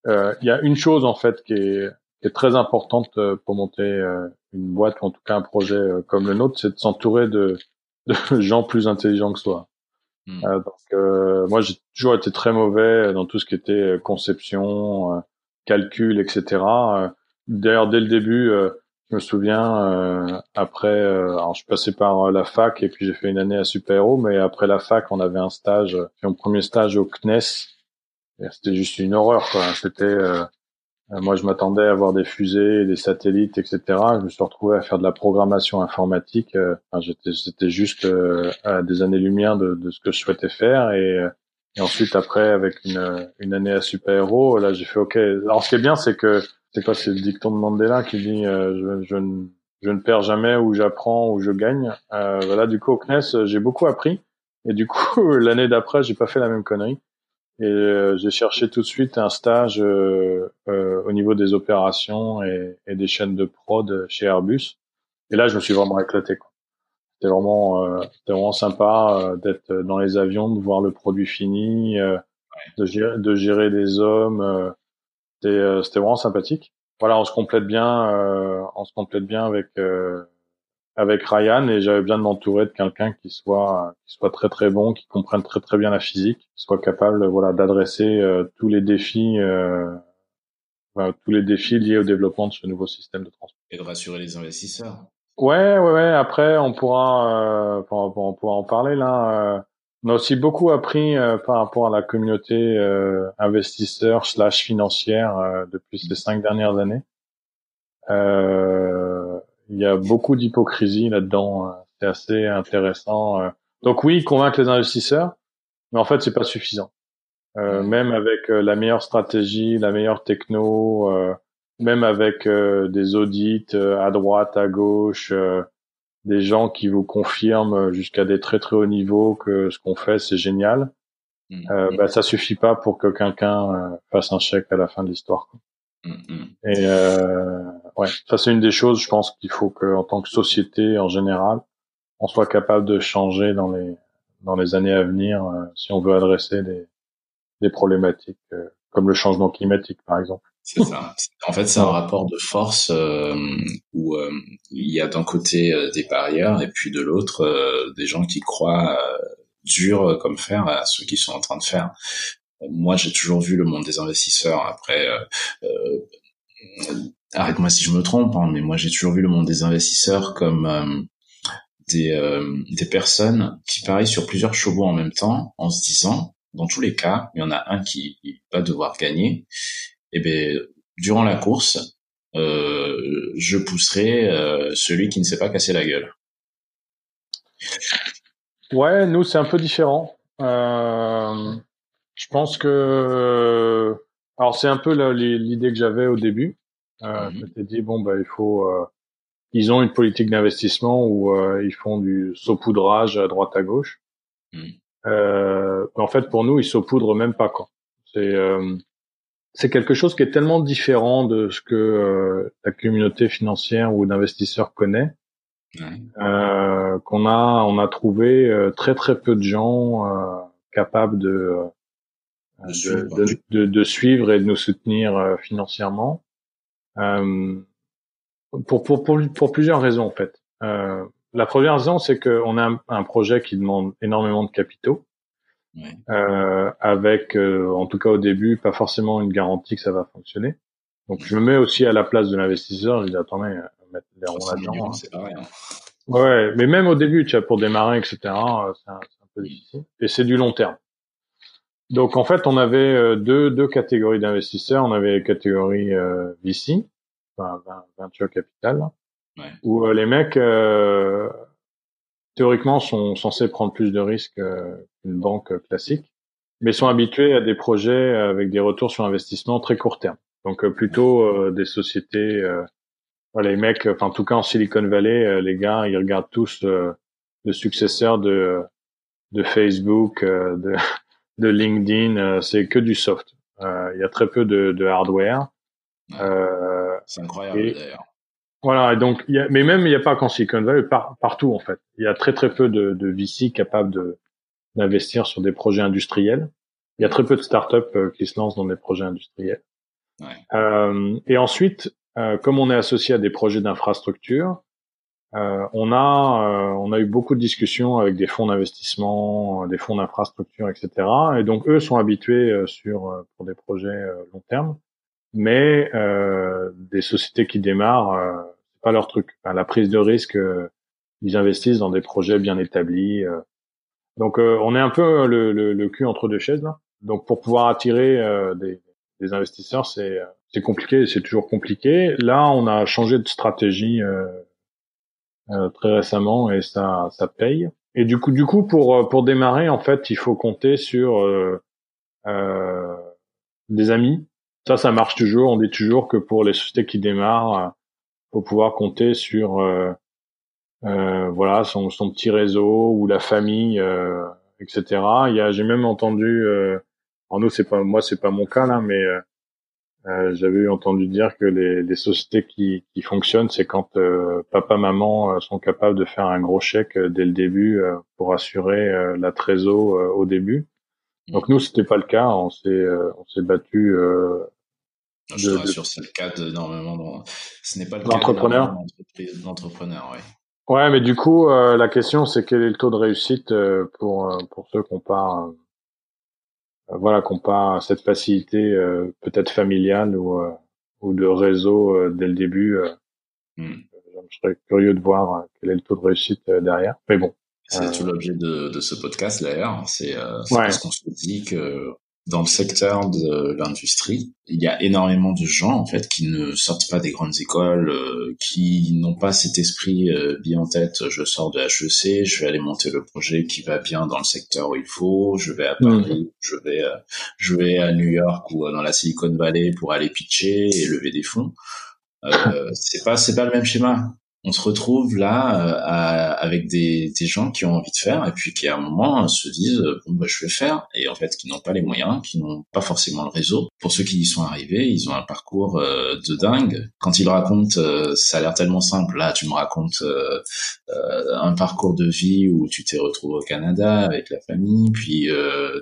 Euh, il y a une chose en fait qui est, qui est très importante euh, pour monter euh, une boîte ou en tout cas un projet comme le nôtre, c'est de s'entourer de, de, gens plus intelligents que soi. Hmm. donc, moi, j'ai toujours été très mauvais dans tout ce qui était conception, calcul, etc. D'ailleurs, dès le début, je me souviens, euh, après, euh, alors je suis passé par euh, la fac et puis j'ai fait une année à Super Héros, mais après la fac, on avait un stage, mon premier stage au CNES. C'était juste une horreur, quoi. C'était, moi, je m'attendais à avoir des fusées, des satellites, etc. Je me suis retrouvé à faire de la programmation informatique. Enfin, c'était juste à des années-lumière de, de, ce que je souhaitais faire et, et ensuite après, avec une, une année à Super Héros, là, j'ai fait OK. Alors, ce qui est bien, c'est que c'est quoi C'est le dicton de Mandela qui dit euh, je, je, ne, je, ne, perds jamais ou j'apprends ou je gagne. Euh, voilà, du coup au CNES j'ai beaucoup appris et du coup l'année d'après j'ai pas fait la même connerie et euh, j'ai cherché tout de suite un stage euh, euh, au niveau des opérations et, et, des chaînes de prod chez Airbus. Et là je me suis vraiment éclaté. C'était vraiment, c'était vraiment sympa d'être dans les avions, de voir le produit fini, de gérer, de gérer des hommes c'était euh, c'était vraiment sympathique. Voilà, on se complète bien, euh, on se complète bien avec euh, avec Ryan et j'avais besoin de m'entourer de quelqu'un qui soit qui soit très très bon, qui comprenne très très bien la physique, qui soit capable voilà d'adresser tous les défis tous les défis liés au développement de ce nouveau système de transport. Et de rassurer les investisseurs. Ouais, ouais, ouais. Après, on pourra, euh, on, pourra en parler là. On a aussi beaucoup appris euh, par rapport à la communauté euh, investisseur slash financière euh, depuis ces cinq dernières années. Euh, il y a beaucoup d'hypocrisie là-dedans. Hein. C'est assez intéressant. Donc oui, convaincre les investisseurs, mais en fait, c'est pas suffisant. même avec la meilleure stratégie, la meilleure techno, même avec des audits à droite, à gauche, des gens qui vous confirment jusqu'à des très très hauts niveaux que ce qu'on fait c'est génial, mmh. euh, bah, ça suffit pas pour que quelqu'un euh, fasse un chèque à la fin de l'histoire. Mmh, mmh. Et euh, ouais, ça c'est une des choses, je pense qu'il faut que en tant que société en général, on soit capable de changer dans les dans les années à venir euh, si on veut adresser des des problématiques euh, comme le changement climatique par exemple. C'est ça. En fait, c'est un rapport de force euh, où euh, il y a d'un côté euh, des barrières et puis de l'autre des gens qui croient dur comme fer à ce qu'ils sont en train de faire. Moi, j'ai toujours vu le monde des investisseurs. Après, arrête-moi si je me trompe, hein, mais moi j'ai toujours vu le monde des investisseurs comme des, des personnes qui parient sur plusieurs chevaux en même temps en se disant, dans tous les cas, il y en a un qui va devoir gagner eh bien, durant la course, euh, je pousserai euh, celui qui ne s'est pas cassé la gueule. Ouais, nous c'est un peu différent. Euh, je pense que, alors c'est un peu l'idée que j'avais au début. Euh, Je m'étais dit bon bah il faut, ils ont une politique d'investissement où ils font du saupoudrage à droite à gauche. Mmh. En fait pour nous ils saupoudrent même pas quoi. C'est c'est quelque chose qui est tellement différent de ce que euh, la communauté financière ou d'investisseurs connaît euh, qu'on a on a trouvé euh, très très peu de gens euh, capables de de, suivre. De, de, suivre et de nous soutenir financièrement pour, pour, pour, pour plusieurs raisons en fait. La première raison c'est qu'on a un, un projet qui demande énormément de capitaux euh, avec, euh, en tout cas au début, pas forcément une garantie que ça va fonctionner. Donc je me mets aussi à la place de l'investisseur. Je dis attendez, euh, mettre les ronds là-dedans. Hein. Ouais, mais même au début, tu vois, pour démarrer, etc. Euh, c'est un, un, peu difficile. Et c'est du long terme. Donc en fait, on avait euh, deux, deux catégories d'investisseurs. On avait la catégorie euh, VC, enfin venture capital, ouais. où euh, les mecs euh, théoriquement sont censés prendre plus de risques qu'une banque classique, mais sont habitués à des projets avec des retours sur investissement très court terme. Donc plutôt des sociétés, les mecs, enfin en tout cas en Silicon Valley, les gars, ils regardent tous le successeur de de Facebook, de de LinkedIn, euh, c'est que du soft. Euh, il y a très peu de, de hardware. Euh, c'est incroyable d'ailleurs. Voilà, et donc, y a, mais même il n'y a pas qu'en Silicon Valley, partout en fait. Il y a très très peu de, de VC capables de d'investir sur des projets industriels. Il y a très peu de startups qui se lancent dans des projets industriels. Ouais. Euh, et ensuite, euh, comme on est associé à des projets d'infrastructure, euh, on a euh, on a eu beaucoup de discussions avec des fonds d'investissement, des fonds d'infrastructure, etc. Et donc eux sont habitués euh, sur pour des projets long terme, mais des sociétés qui démarrent, c'est pas leur truc. la prise de risque, ils investissent dans des projets bien établis. donc on est un peu le, le, le, cul entre deux chaises là. Donc pour pouvoir attirer des, des investisseurs, c'est c'est compliqué, c'est toujours compliqué. Là, on a changé de stratégie euh, très récemment et ça ça paye. Et du coup du coup pour euh, pour démarrer en fait il faut compter sur euh, euh, des amis. Ça ça marche toujours. On dit toujours que pour les sociétés qui démarrent, faut pouvoir compter sur euh, voilà son, son petit réseau ou la famille, etc. Il y a j'ai même entendu. en nous c'est pas moi c'est pas mon cas là, mais euh, J'avais entendu dire que les, les sociétés qui, qui fonctionnent, c'est quand euh, papa, maman euh, sont capables de faire un gros chèque euh, dès le début pour assurer la trésor au début. Donc nous, c'était pas le cas. On s'est on s'est battu. Je te rassure, c'est le cas d'énormément. Ce n'est pas le cas d'entrepreneurs. Oui. Ouais, mais du coup, la question, c'est quel est le taux de réussite pour pour ceux qui ont pas euh, voilà, qu'on pas cette facilité euh, peut-être familiale ou, euh, ou de réseau dès le début. Hmm. Je serais curieux de voir quel est le taux de réussite derrière. Mais bon, c'est tout l'objet de, de, ce podcast d'ailleurs. C'est euh, parce qu'on se dit que dans le secteur de l'industrie, il y a énormément de gens en fait qui ne sortent pas des grandes écoles, euh, qui n'ont pas cet esprit euh, bien en tête. Je sors de HEC, je vais aller monter le projet qui va bien dans le secteur où il faut. Je vais à. Paris, je vais, euh, je vais à New York ou dans la Silicon Valley pour aller pitcher et lever des fonds. Euh, c'est pas, c'est pas le même schéma on se retrouve là euh, avec des, des, gens qui ont envie de faire et puis qui à un moment se disent bon bah je vais faire et en fait qui n'ont pas les moyens, qui n'ont pas forcément le réseau. Pour ceux qui y sont arrivés, ils ont un parcours euh, de dingue. Quand ils racontent, euh, ça a l'air tellement simple. Là, tu me racontes un parcours de vie où tu t'es retrouvé au Canada avec la famille, puis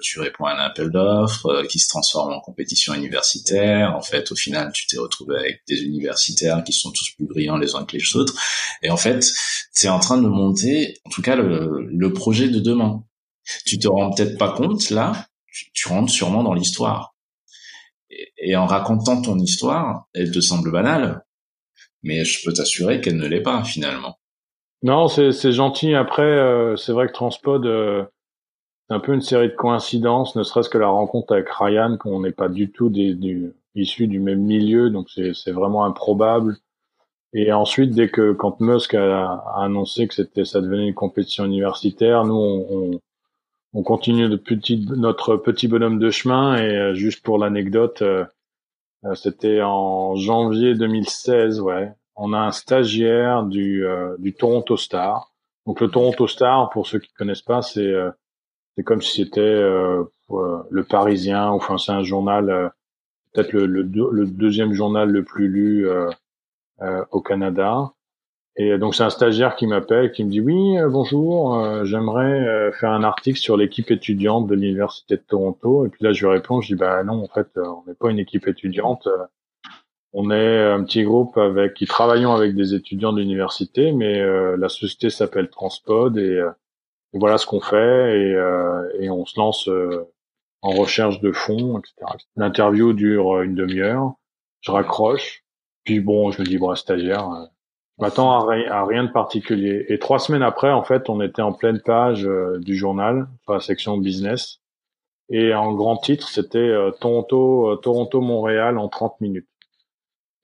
tu réponds à un appel d'offres qui se transforme en compétition universitaire. En fait, au final, tu t'es retrouvé avec des universitaires qui sont tous plus brillants les uns que les autres et en fait, c'est en train de monter, en tout cas, le, projet de demain. Tu te rends peut-être pas compte, là, tu, rentres sûrement dans l'histoire. Et, en racontant ton histoire, elle te semble banale, mais je peux t'assurer qu'elle ne l'est pas, finalement. Non, c'est gentil. Après, euh, c'est vrai que Transpod, euh, c'est un peu une série de coïncidences, ne serait-ce que la rencontre avec Ryan, qu'on n'est pas du tout des, issus du même milieu, donc c'est vraiment improbable. Et ensuite, dès que quand Musk a, annoncé que c'était ça devenait une compétition universitaire, nous on, on, continue de petit, notre petit bonhomme de chemin. Et euh, juste pour l'anecdote, euh, euh, c'était en janvier 2016, ouais. On a un stagiaire du, du Toronto Star. Donc le Toronto Star, pour ceux qui connaissent pas, c'est c'est comme si c'était le Parisien. Enfin, c'est un journal, peut-être le, le, le, deuxième journal le plus lu euh, au Canada. Et donc c'est un stagiaire qui m'appelle, qui me dit oui euh, bonjour, euh, j'aimerais faire un article sur l'équipe étudiante de l'université de Toronto. Et puis là je lui réponds, je dis bah non en fait on n'est pas une équipe étudiante, on est un petit groupe avec qui travaillons avec des étudiants de l'université, mais la société s'appelle Transpod et, voilà ce qu'on fait et, et, on se lance en recherche de fonds, etc. L'interview dure une demi-heure, je raccroche puis bon, je me dis, bon, stagiaire, euh, je m'attends à, rien de particulier. Et trois semaines après, en fait, on était en pleine page euh, du journal, sur la section business. Et en grand titre, c'était Toronto, Toronto, Montréal en 30 minutes.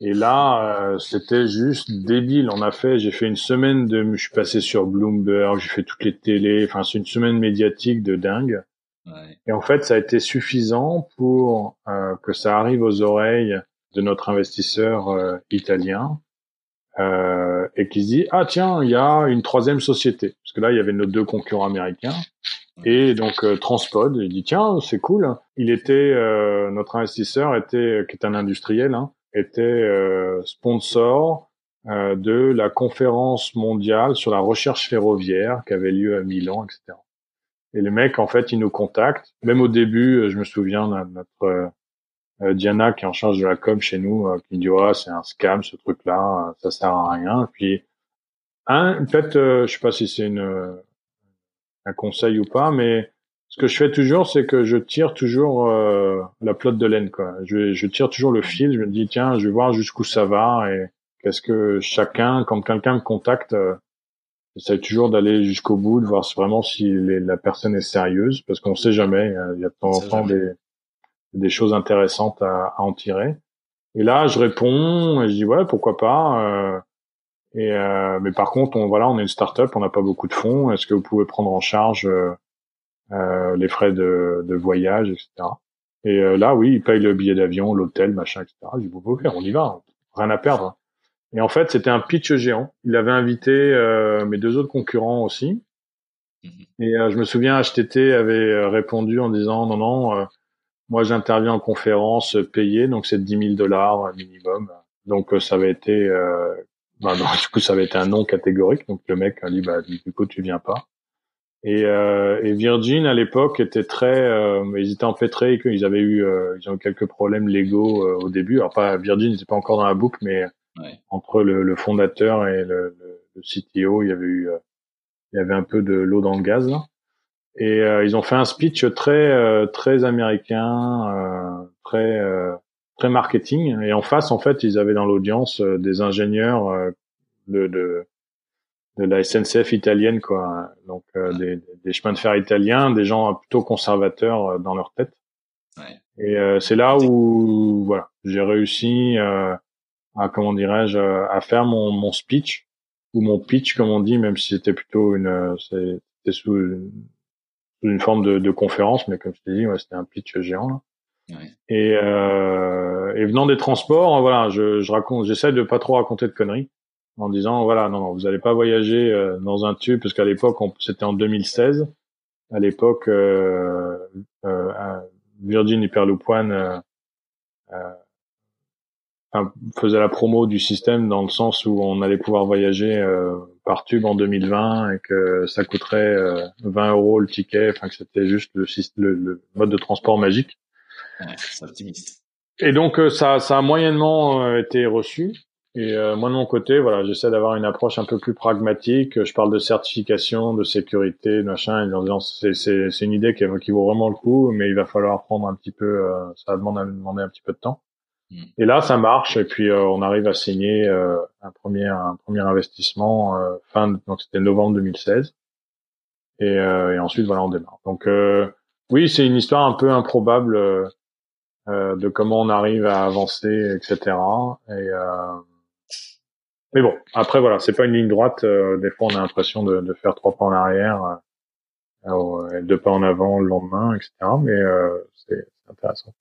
Et là, c'était juste débile. On a fait, j'ai fait une semaine de, je suis passé sur Bloomberg, j'ai fait toutes les télés. Enfin, c'est une semaine médiatique de dingue. Ouais. Et en fait, ça a été suffisant pour que ça arrive aux oreilles de notre investisseur euh, italien euh, et qui se dit ah tiens il y a une troisième société. Parce que là il y avait nos deux concurrents américains. Et donc euh, Transpod il dit tiens c'est cool. Il était euh, notre investisseur était qui est un industriel hein, était sponsor de la conférence mondiale sur la recherche ferroviaire qui avait lieu à Milan etc et les mecs en fait ils nous contactent même au début je me souviens notre euh, Diana qui est en charge de la com chez nous euh, qui dit ouais c'est un scam ce truc là euh, ça sert à rien. Puis un peut-être je sais pas si c'est une un conseil ou pas mais ce que je fais toujours c'est que je tire toujours la plotte de laine quoi. Je, je tire toujours le fil je me dis tiens je vais voir jusqu'où ça va et qu'est-ce que chacun quand quelqu'un me contacte j'essaie toujours d'aller jusqu'au bout de voir vraiment si la personne est sérieuse parce qu'on sait jamais il y a de temps en temps des des choses intéressantes à, à, en tirer. Et là, je réponds et je dis ouais, pourquoi pas. Euh, et euh, mais par contre, on voilà, on est une start-up, on n'a pas beaucoup de fonds. Est-ce que vous pouvez prendre en charge euh, euh les frais de, de, voyage, etc. Et euh, là, oui, ils payent le billet d'avion, l'hôtel, machin, etc. Je dis vous pouvez faire, on y va, rien à perdre. Et en fait, c'était un pitch géant. Il avait invité euh, mes deux autres concurrents aussi. Mhm. Et je me souviens, HTT avait répondu en disant non, non moi, j'interviens en conférence payée, donc c'est 10 000 dollars minimum. Donc, euh, ça avait été, euh, bah, du coup, ça avait été un non catégorique. Donc, le mec a dit, bah, du coup, tu viens pas. Et, euh, et Virgin à l'époque était très, euh, ils étaient empêtrés, qu'ils avaient eu, euh, ils ont eu quelques problèmes légaux au début. Alors pas Virgin n'était pas encore dans la boucle, mais entre le, le, fondateur et le, le, CTO, il y avait eu, il y avait un peu de l'eau dans le gaz. Là. Et euh, ils ont fait un speech très euh, très américain, euh, très très marketing. Et en face, en fait, ils avaient dans l'audience des ingénieurs de, de de la SNCF italienne, quoi. Donc des, des, chemins de fer italiens, des gens plutôt conservateurs dans leur tête. Ouais. Et c'est là où voilà, j'ai réussi à comment dirais-je à faire mon, mon speech ou mon pitch comme on dit, même si c'était plutôt une c'était sous une forme de, de, conférence, mais comme je t'ai dit, ouais, c'était un pitch géant. Ouais. Et, euh, et venant des transports, voilà, je, je raconte, j'essaie de pas trop raconter de conneries en disant voilà, non, non, vous allez pas voyager euh, dans un tube parce qu'à l'époque, c'était en 2016. À l'époque, euh, euh, Virgin Hyperloop One euh, euh, faisait la promo du système dans le sens où on allait pouvoir voyager euh, par tube en 2020 et que ça coûterait 20 euh, euros le ticket, enfin que c'était juste le, le, mode de transport magique. Ouais, c'est optimiste. Et donc euh, ça, ça a moyennement euh, été reçu. Et moi de mon côté, voilà, j'essaie d'avoir une approche un peu plus pragmatique. Je parle de certification, de sécurité, de machin, en disant c'est c'est c'est une idée qui, qui vaut vraiment le coup, mais il va falloir prendre un petit peu, ça va demander, demander un petit peu de temps. Mm. Et là, ça marche et puis euh, on arrive à signer euh, un premier un premier investissement euh, fin donc c'était novembre 2016 et, et, ensuite voilà on démarre. Donc oui, c'est une histoire un peu improbable de comment on arrive à avancer, etc. Et mais bon, après voilà, c'est pas une ligne droite. des fois, on a l'impression de, de, faire trois pas en arrière, deux pas en avant le lendemain, etc. Mais c'est intéressant.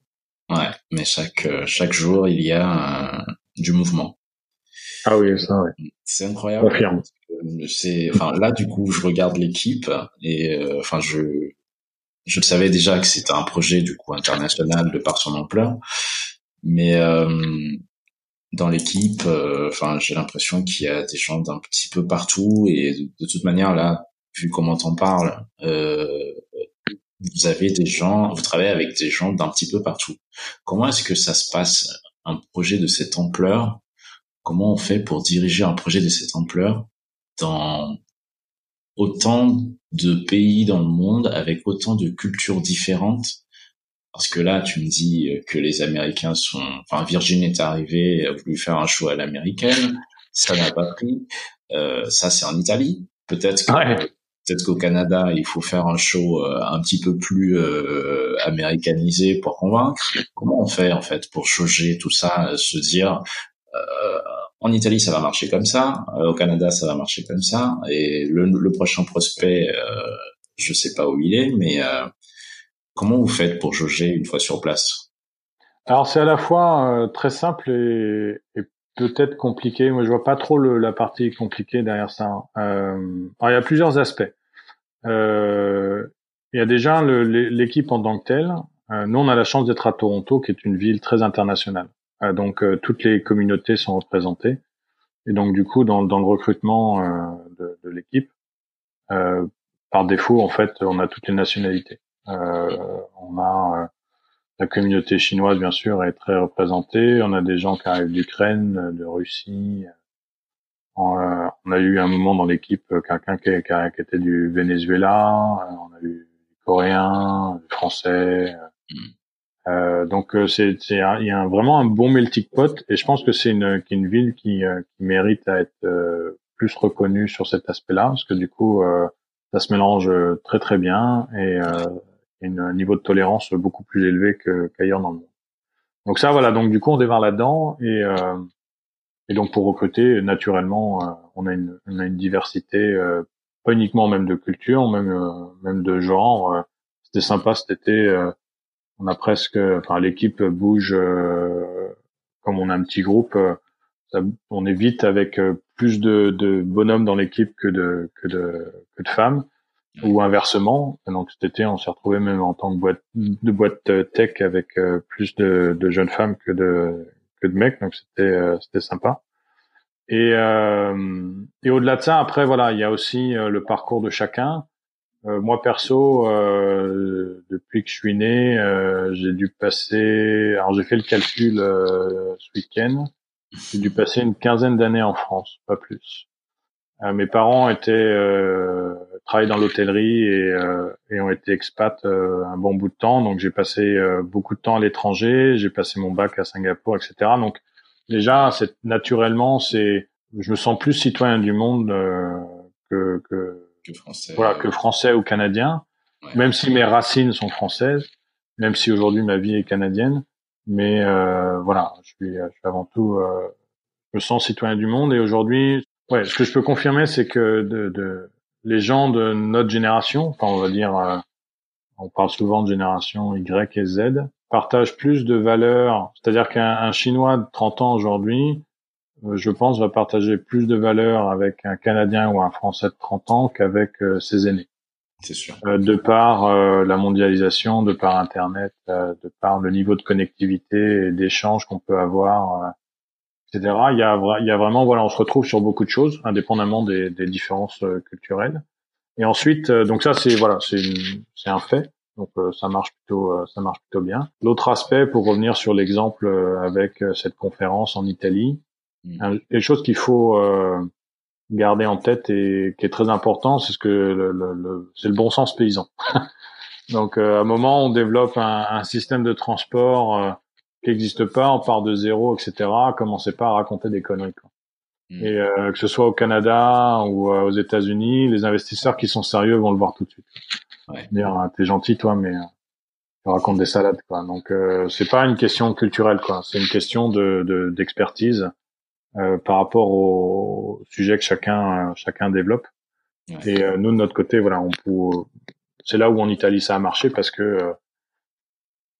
Ouais, mais chaque euh, chaque jour il y a euh, du mouvement. Ah oui, ça, ouais. C'est incroyable. Confirme. C'est, enfin là du coup je regarde l'équipe et euh, enfin je je savais déjà que c'était un projet du coup international de par son ampleur, mais dans l'équipe, enfin j'ai l'impression qu'il y a des gens d'un petit peu partout et de, de toute manière là vu comment t'en parles, euh, vous avez des gens, vous travaillez avec des gens d'un petit peu partout. Comment est-ce que ça se passe un projet de cette ampleur? Comment on fait pour diriger un projet de cette ampleur dans autant de pays dans le monde avec autant de cultures différentes? Parce que là, tu me dis que les Américains sont, enfin, Virgin est arrivé, a voulu faire un show à l'américaine, ça n'a pas pris. Euh, ça, c'est en Italie. Peut-être que Peut-être qu'au Canada, il faut faire un show un petit peu plus américanisé pour convaincre. Comment on fait en fait pour changer tout ça, se dire en Italie ça va marcher comme ça, au Canada ça va marcher comme ça, et le, le prochain prospect, je sais pas où il est, mais comment vous faites pour jauger une fois sur place? Alors c'est à la fois euh, très simple et, et peut-être compliqué. Moi je vois pas trop le, la partie compliquée derrière ça. Hein. Euh, alors il y a plusieurs aspects. Euh, il y a déjà l'équipe en tant que telle. Euh, nous on a la chance d'être à Toronto, qui est une ville très internationale. Euh, donc toutes les communautés sont représentées. Et donc du coup dans, dans le recrutement de, de l'équipe, par défaut en fait on a toutes les nationalités. on a la communauté chinoise, bien sûr, est très représentée. On a des gens qui arrivent d'Ukraine, de Russie. On, euh, a eu un moment dans l'équipe euh, quelqu'un qui, qui, était du Venezuela. Euh, on a eu des Coréens, des Français. Euh, donc c'est il y a vraiment un bon melting pot et je pense que c'est une, une ville qui, qui mérite à être plus reconnue sur cet aspect-là parce que du coup ça se mélange très très bien et un niveau de tolérance beaucoup plus élevé qu'ailleurs dans le monde. Donc ça, voilà. Donc du coup, on démarre là-dedans et euh, et donc pour recruter, naturellement, euh, on a une on a une diversité, euh, pas uniquement même de culture, même euh, même de genre. C'était sympa cet été. on a presque, enfin l'équipe bouge comme on a un petit groupe. On est vite avec plus de, de bonhommes dans l'équipe que de que de que de femmes ou inversement. Donc cet été, on s'est retrouvé même en tant que boîte de boîte tech avec euh, plus de, de, jeunes femmes que de que de mecs. Donc c'était euh, c'était sympa. Et euh, et au-delà de ça, après voilà, il y a aussi le parcours de chacun. moi perso, depuis que je suis né, j'ai dû passer. Alors j'ai fait le calcul ce week-end. J'ai dû passer une quinzaine d'années en France, pas plus. Euh, mes parents étaient euh, travaillent dans l'hôtellerie et, euh, et, ont été expats euh, un bon bout de temps. Donc j'ai passé beaucoup de temps à l'étranger. J'ai passé mon bac à Singapour, etc. Donc déjà, c'est naturellement, c'est je me sens plus citoyen du monde que, que, que français, voilà, que français ou canadien. Même si mes racines sont françaises, même si aujourd'hui ma vie est canadienne, mais voilà, je suis, je suis avant tout, je me sens citoyen du monde et aujourd'hui Ouais, ce que je peux confirmer, c'est que de, de, les gens de notre génération, enfin on va dire, euh, on parle souvent de génération Y et Z, partagent plus de valeurs. C'est-à-dire qu'un Chinois de 30 ans aujourd'hui, euh, je pense, va partager plus de valeurs avec un Canadien ou un Français de 30 ans qu'avec euh, ses aînés. C'est sûr. de par la mondialisation, de par Internet, de par le niveau de connectivité et d'échange qu'on peut avoir il y a, il y a vraiment, voilà, on se retrouve sur beaucoup de choses, indépendamment des, des différences euh, culturelles. Et ensuite, euh, donc ça, c'est voilà, c'est un fait. Donc euh, ça marche plutôt, ça marche plutôt bien. L'autre aspect, pour revenir sur l'exemple avec cette conférence en Italie, mmh. quelque chose qu'il faut garder en tête et qui est très important, c'est ce que le, le, c'est le bon sens paysan. Donc à un moment, on développe un, un système de transport qui n'existe pas, on part de zéro, etc. Commencez pas à raconter des conneries. Quoi. Hmm. Et euh, que ce soit au Canada ou euh, aux États-Unis, les investisseurs qui sont sérieux vont le voir tout de suite. Ouais. Dire, hein, t'es gentil toi, mais euh, tu racontes des salades. Quoi. Donc euh, c'est pas une question culturelle, quoi. C'est une question de d'expertise par rapport au sujet que chacun chacun développe. Et nous de notre côté, voilà, on peut. C'est là où en Italie ça a marché parce que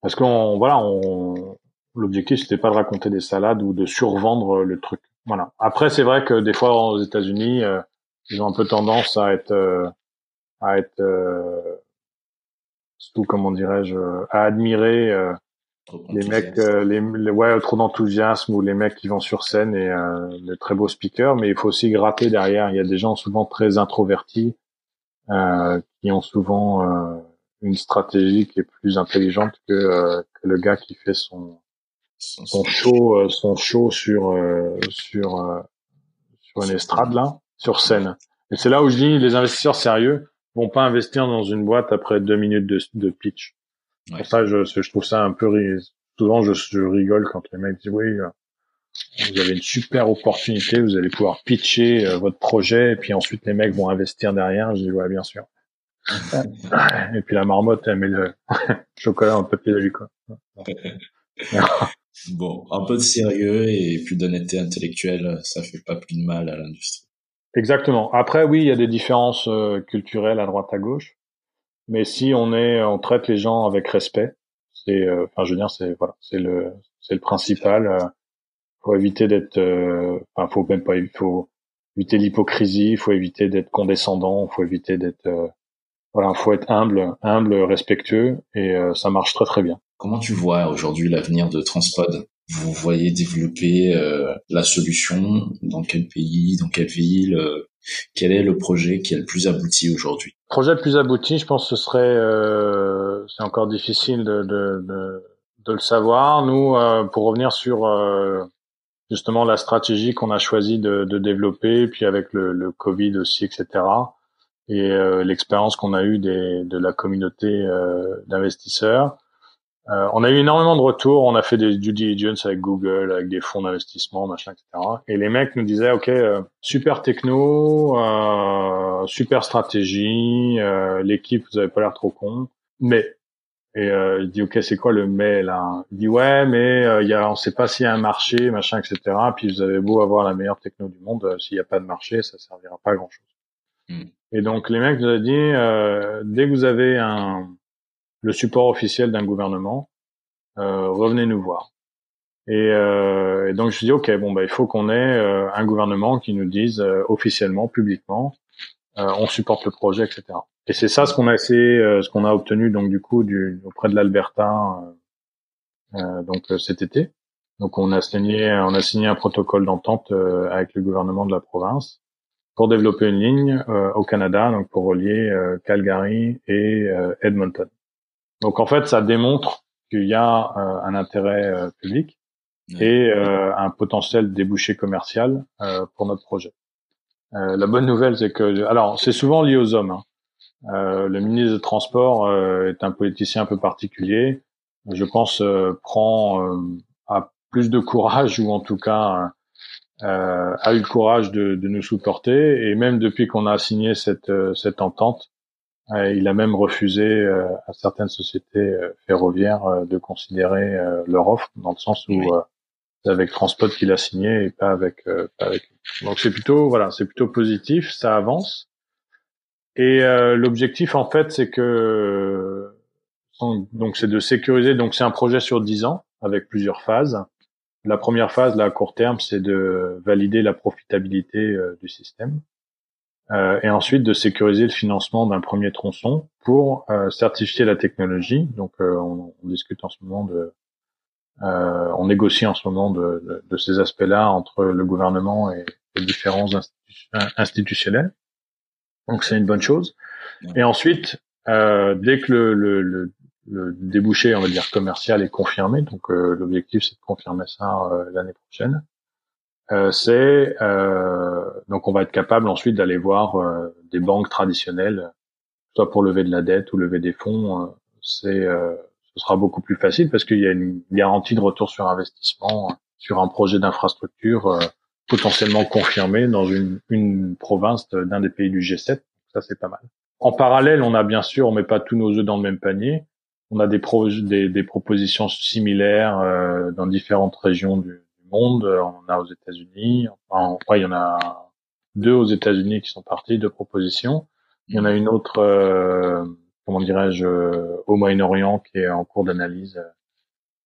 parce qu'on voilà on L'objectif, c'était pas de raconter des salades ou de survendre euh, le truc. Voilà. Après, c'est vrai que des fois aux États-Unis, euh, ils ont un peu tendance à être, euh, à être, euh, tout comment dirais-je, à admirer les mecs, les, les, ouais, trop d'enthousiasme ou les mecs qui vont sur scène et les très beaux speakers. Mais il faut aussi gratter derrière. Il y a des gens souvent très introvertis qui ont souvent une stratégie qui est plus intelligente que, que le gars qui fait son son show, euh, son show sur euh, sur euh, sur une estrade là, sur scène. Et c'est là où je dis les investisseurs sérieux vont pas investir dans une boîte après deux minutes de, de pitch. Pour ça, je, je trouve ça un peu souvent je, je rigole quand les mecs disent oui, vous avez une super opportunité, vous allez pouvoir pitcher votre projet, et puis ensuite les mecs vont investir derrière. Je dis ouais, bien sûr. et puis la marmotte, elle met le chocolat en papier de quoi. bon, un peu de sérieux et puis d'honnêteté intellectuelle, ça fait pas plus de mal à l'industrie. Exactement. Après, oui, il y a des différences euh, culturelles à droite à gauche, mais si on est, on traite les gens avec respect, c'est, euh, enfin, je veux dire, c'est voilà, c'est le, c'est le principal. Euh, faut éviter d'être, euh, enfin, faut même pas, faut éviter l'hypocrisie, faut éviter d'être condescendant, faut éviter d'être, euh, voilà, faut être humble, humble, respectueux, et ça marche très très bien. Comment tu vois aujourd'hui l'avenir de Transpod? Vous voyez développer la solution? Dans quel pays, dans quelle ville? Quel est le projet qui est le plus abouti aujourd'hui? Le projet le plus abouti, je pense, ce serait, c'est encore difficile de, de, de de le savoir. Nous, euh, pour revenir sur euh, justement la stratégie qu'on a choisi de, de, développer, puis avec le, le Covid aussi, etc. Et euh, l'expérience qu'on a eue des, de la communauté d'investisseurs. On a eu énormément de retours. On a fait des due diligence avec Google, avec des fonds d'investissement, machin, etc. Et les mecs nous disaient, OK, super techno, super stratégie, l'équipe, vous avez pas l'air trop con, mais et euh, il dit ok c'est quoi le mais là? Il dit ouais mais euh, il y a on sait pas s'il y a un marché machin etc. Puis vous avez beau avoir la meilleure techno du monde euh, s'il n'y a pas de marché ça servira pas à grand chose. Hmm. Et donc les mecs nous ont dit euh, dès que vous avez un le support officiel d'un gouvernement revenez nous voir. Et, et, donc je dis ok bon bah il faut qu'on ait un gouvernement qui nous dise officiellement publiquement on supporte le projet etc. Et c'est ça ce qu'on a essayé, euh, ce qu'on a obtenu donc du coup du, auprès de l'Alberta euh, euh donc euh, cet été. Donc on a signé, on a signé un protocole d'entente avec le gouvernement de la province pour développer une ligne au Canada, donc pour relier Calgary et Edmonton. Donc en fait, ça démontre qu'il y a un intérêt public et un potentiel débouché commercial pour notre projet. la bonne nouvelle, c'est que, alors c'est souvent lié aux hommes. Hein. Euh, le ministre des Transports euh, est un politicien un peu particulier. Je pense euh, prend a plus de courage ou en tout cas a eu le courage de, de, nous supporter et même depuis qu'on a signé cette, cette entente, il a même refusé à certaines sociétés ferroviaires de considérer leur offre dans le sens où c'est avec Transport qu'il a signé et pas avec, pas avec. Donc c'est plutôt voilà, c'est plutôt positif, ça avance. Et euh, l'objectif, en fait, c'est que donc c'est de sécuriser. Donc c'est un projet sur 10 ans avec plusieurs phases. La première phase, là, à court terme, c'est de valider la profitabilité euh, du système. Euh, et ensuite de sécuriser le financement d'un premier tronçon pour euh, certifier la technologie. Donc on, on, discute en ce moment de, on négocie en ce moment de, de, de ces aspects-là entre le gouvernement et les différents institu institutionnels. Donc c'est une bonne chose. Et ensuite, euh, dès que le, le, le, le, débouché, on va dire commercial, est confirmé, donc euh, l'objectif c'est de confirmer ça euh, l'année prochaine. Euh, c'est euh, donc on va être capable ensuite d'aller voir des banques traditionnelles, soit pour lever de la dette ou lever des fonds. c'est ce sera beaucoup plus facile parce qu'il y a une garantie de retour sur investissement sur un projet d'infrastructure potentiellement confirmé dans une, une province d'un des pays du G7. Ça, c'est pas mal. En parallèle, on a bien sûr, on met pas tous nos œufs dans le même panier. On a des, des, des, propositions similaires euh, dans différentes régions du, monde. On a aux États-Unis. Enfin, il y en a deux aux États-Unis qui sont partis, deux propositions. Il y en a une autre, euh, comment dirais-je, au Moyen-Orient qui est en cours d'analyse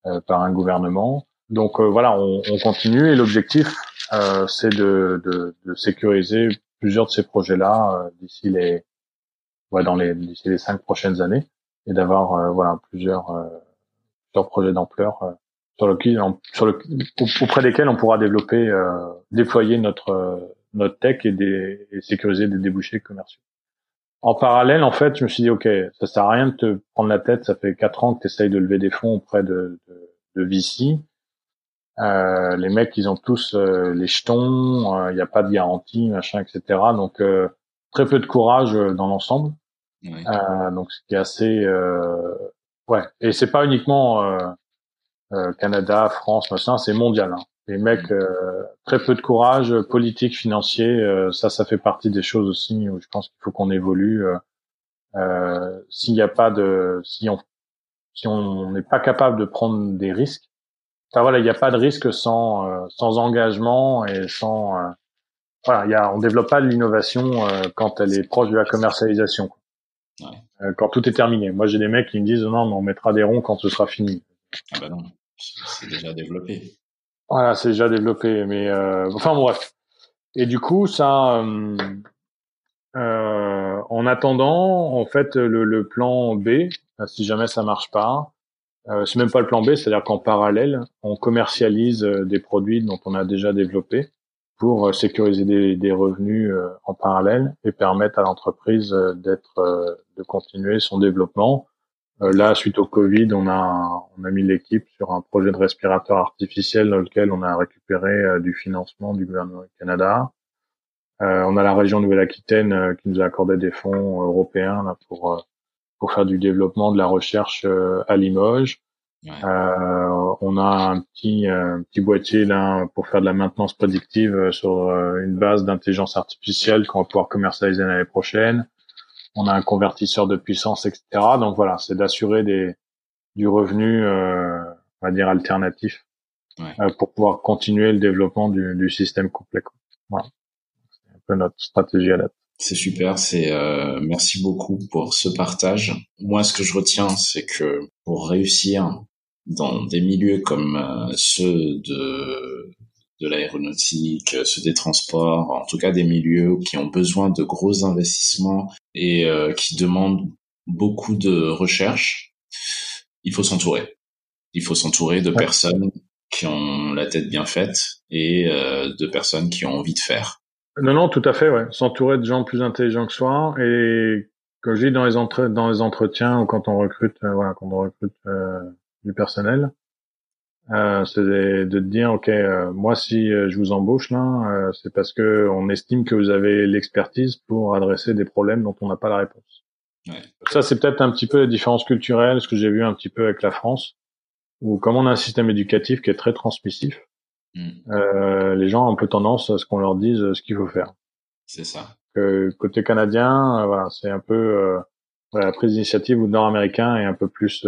euh, par un gouvernement. Donc euh, voilà, on, on, continue et l'objectif, euh, c'est de, de, de, sécuriser plusieurs de ces projets-là euh, d'ici les, ouais, dans les d'ici les cinq prochaines années et d'avoir euh, voilà plusieurs, plusieurs projets d'ampleur sur le, sur le, auprès desquels on pourra développer, déployer notre notre tech et, des, et sécuriser des débouchés commerciaux. En parallèle, en fait, je me suis dit, ok, ça sert à rien de te prendre la tête. Ça fait quatre ans que tu essayes de lever des fonds auprès de, de, de VC. Euh, les mecs, ils ont tous euh, les jetons, il euh, n'y a pas de garantie, machin, etc. Donc très peu de courage dans l'ensemble. donc ce qui est assez ouais. Et c'est pas uniquement Canada, France, machin, c'est mondial. Hein. les mecs euh, très peu de courage politique, financier, ça, ça fait partie des choses aussi où je pense qu'il faut qu'on évolue. S'il n'y a pas de, si on si on n'est pas capable de prendre des risques, enfin voilà, il n'y a pas de risque sans sans engagement et sans voilà, il y a, on développe pas de l'innovation quand elle est proche de la commercialisation. Ouais. quand tout est terminé. Moi, j'ai des mecs qui me disent non, mais on mettra des ronds quand ce sera fini. Ah bah non, c'est déjà développé. Voilà, c'est déjà développé, mais euh, enfin bref. Et du coup, ça, euh, euh, en attendant, en fait, le, le, plan B, si jamais ça marche pas, euh, c'est même pas le plan B, c'est-à-dire qu'en parallèle, on commercialise euh, des produits dont on a déjà développé pour euh, sécuriser des, des revenus en parallèle et permettre à l'entreprise d'être, de continuer son développement euh, là, suite au Covid, on a on a mis l'équipe sur un projet de respirateur artificiel dans lequel on a récupéré euh, du financement du gouvernement du Canada. Euh, on a la région Nouvelle-Aquitaine qui nous a accordé des fonds européens là, pour pour faire du développement de la recherche à Limoges. on a un petit un petit boîtier là pour faire de la maintenance prédictive sur une base d'intelligence artificielle qu'on va pouvoir commercialiser l'année prochaine on a un convertisseur de puissance, etc. Donc voilà, c'est d'assurer des du revenu, euh, on va dire alternatif, euh, pour pouvoir continuer le développement du, du système complet. Voilà, c'est un peu notre stratégie à date. C'est super, c'est euh, merci beaucoup pour ce partage. Moi, ce que je retiens, c'est que pour réussir dans des milieux comme euh, ceux de de l'aéronautique, ceux des transports, en tout cas des milieux qui ont besoin de gros investissements et euh, qui demandent beaucoup de recherche, il faut s'entourer. Il faut s'entourer de personnes qui ont la tête bien faite et euh, de personnes qui ont envie de faire. Non, non, tout à fait, ouais. S'entourer de gens plus intelligents que soi et comme je dis dans les entre dans les entretiens ou quand on recrute, euh, voilà, quand on recrute du personnel, euh, c'est de, de, te dire ok euh, moi si euh, je vous embauche là euh, c'est parce que on estime que vous avez l'expertise pour adresser des problèmes dont on n'a pas la réponse ouais. ça c'est peut-être un petit peu la différence culturelle ce que j'ai vu un petit peu avec la France où comme on a un système éducatif qui est très transmissif mm. les gens ont un peu tendance à ce qu'on leur dise ce qu'il faut faire c'est ça côté canadien voilà c'est un peu la prise d'initiative ou nord-américain est un peu plus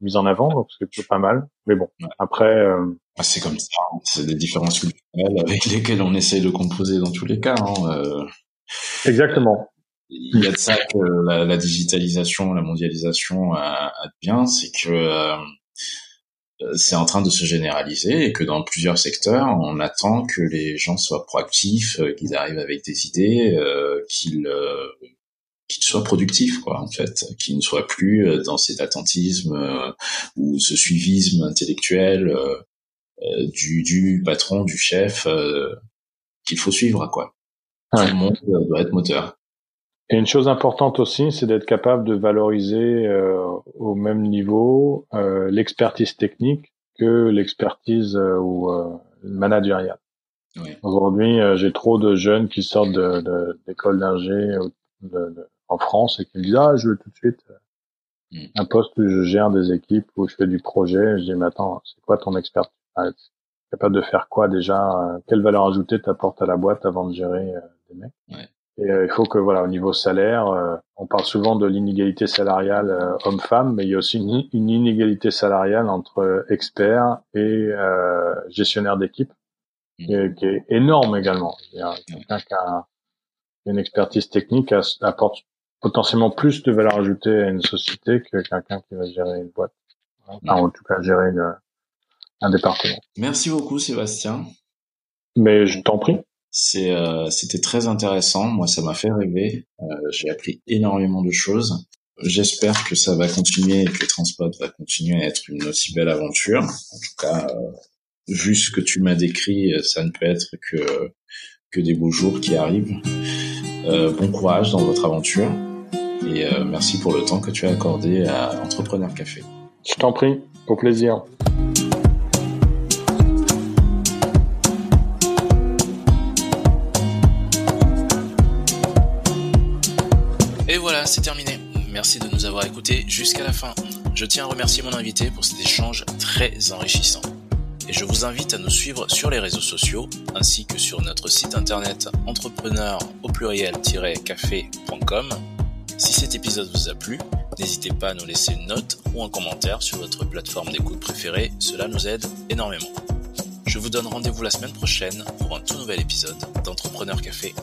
mise en avant, donc c'est plutôt pas mal. Mais bon, après. Euh... Ah, c'est comme ça, hein. c'est des différences culturelles avec lesquelles on essaye de composer dans tous les cas. Hein. Euh... Exactement. Il y a de ça que la, la digitalisation, la mondialisation a, a de bien, c'est que euh, c'est en train de se généraliser et que dans plusieurs secteurs, on attend que les gens soient proactifs, euh, qu'ils arrivent avec des idées, euh, qu'ils qu'il soit productif quoi en fait qu'il ne soit plus euh, dans cet attentisme euh, ou ce suivisme intellectuel euh, du, du patron du chef qu'il faut suivre quoi. Tout le monde doit être moteur. Et une chose importante aussi c'est d'être capable de valoriser au même niveau l'expertise technique que l'expertise ou managériale. Oui. Aujourd'hui, j'ai trop de jeunes qui sortent d'écoles de, d'ingé, de, en France et qui me disent ah je veux tout de suite euh, hmm. un poste où je gère des équipes où je fais du projet je dis mais attends c'est quoi ton expertise ah, capable de faire quoi déjà euh, quelle valeur ajoutée t'apportes à la boîte avant de gérer euh, des mecs? Ouais. et il faut que voilà au niveau salaire on parle souvent de l'inégalité salariale homme-femme mais il y a aussi une, une inégalité salariale entre experts et gestionnaires d'équipe hmm. qui, est énorme également quelqu'un qui a une expertise technique apporte potentiellement plus de valeur ajoutée à une société que quelqu'un qui va gérer une boîte. Enfin, en tout cas, gérer une, un département. Merci beaucoup, Sébastien. Mais je t'en prie. C'est, euh, c'était très intéressant. Moi, ça m'a fait rêver. Euh, j'ai appris énormément de choses. J'espère que ça va continuer et que Transport va continuer à être une aussi belle aventure. En tout cas, euh, vu ce que tu m'as décrit, ça ne peut être que que des beaux jours qui arrivent. Euh, bon courage dans votre aventure et euh, merci pour le temps que tu as accordé à Entrepreneur Café. Je t'en prie, au plaisir. Et voilà, c'est terminé. Merci de nous avoir écoutés jusqu'à la fin. Je tiens à remercier mon invité pour cet échange très enrichissant. et je vous invite à nous suivre sur les réseaux sociaux ainsi que sur notre site internet entrepreneur au pluriel-café.com. Si cet épisode vous a plu, n'hésitez pas à nous laisser une note ou un commentaire sur votre plateforme d'écoute préférée, cela nous aide énormément. Je vous donne rendez-vous la semaine prochaine pour un tout nouvel épisode d'Entrepreneur Café.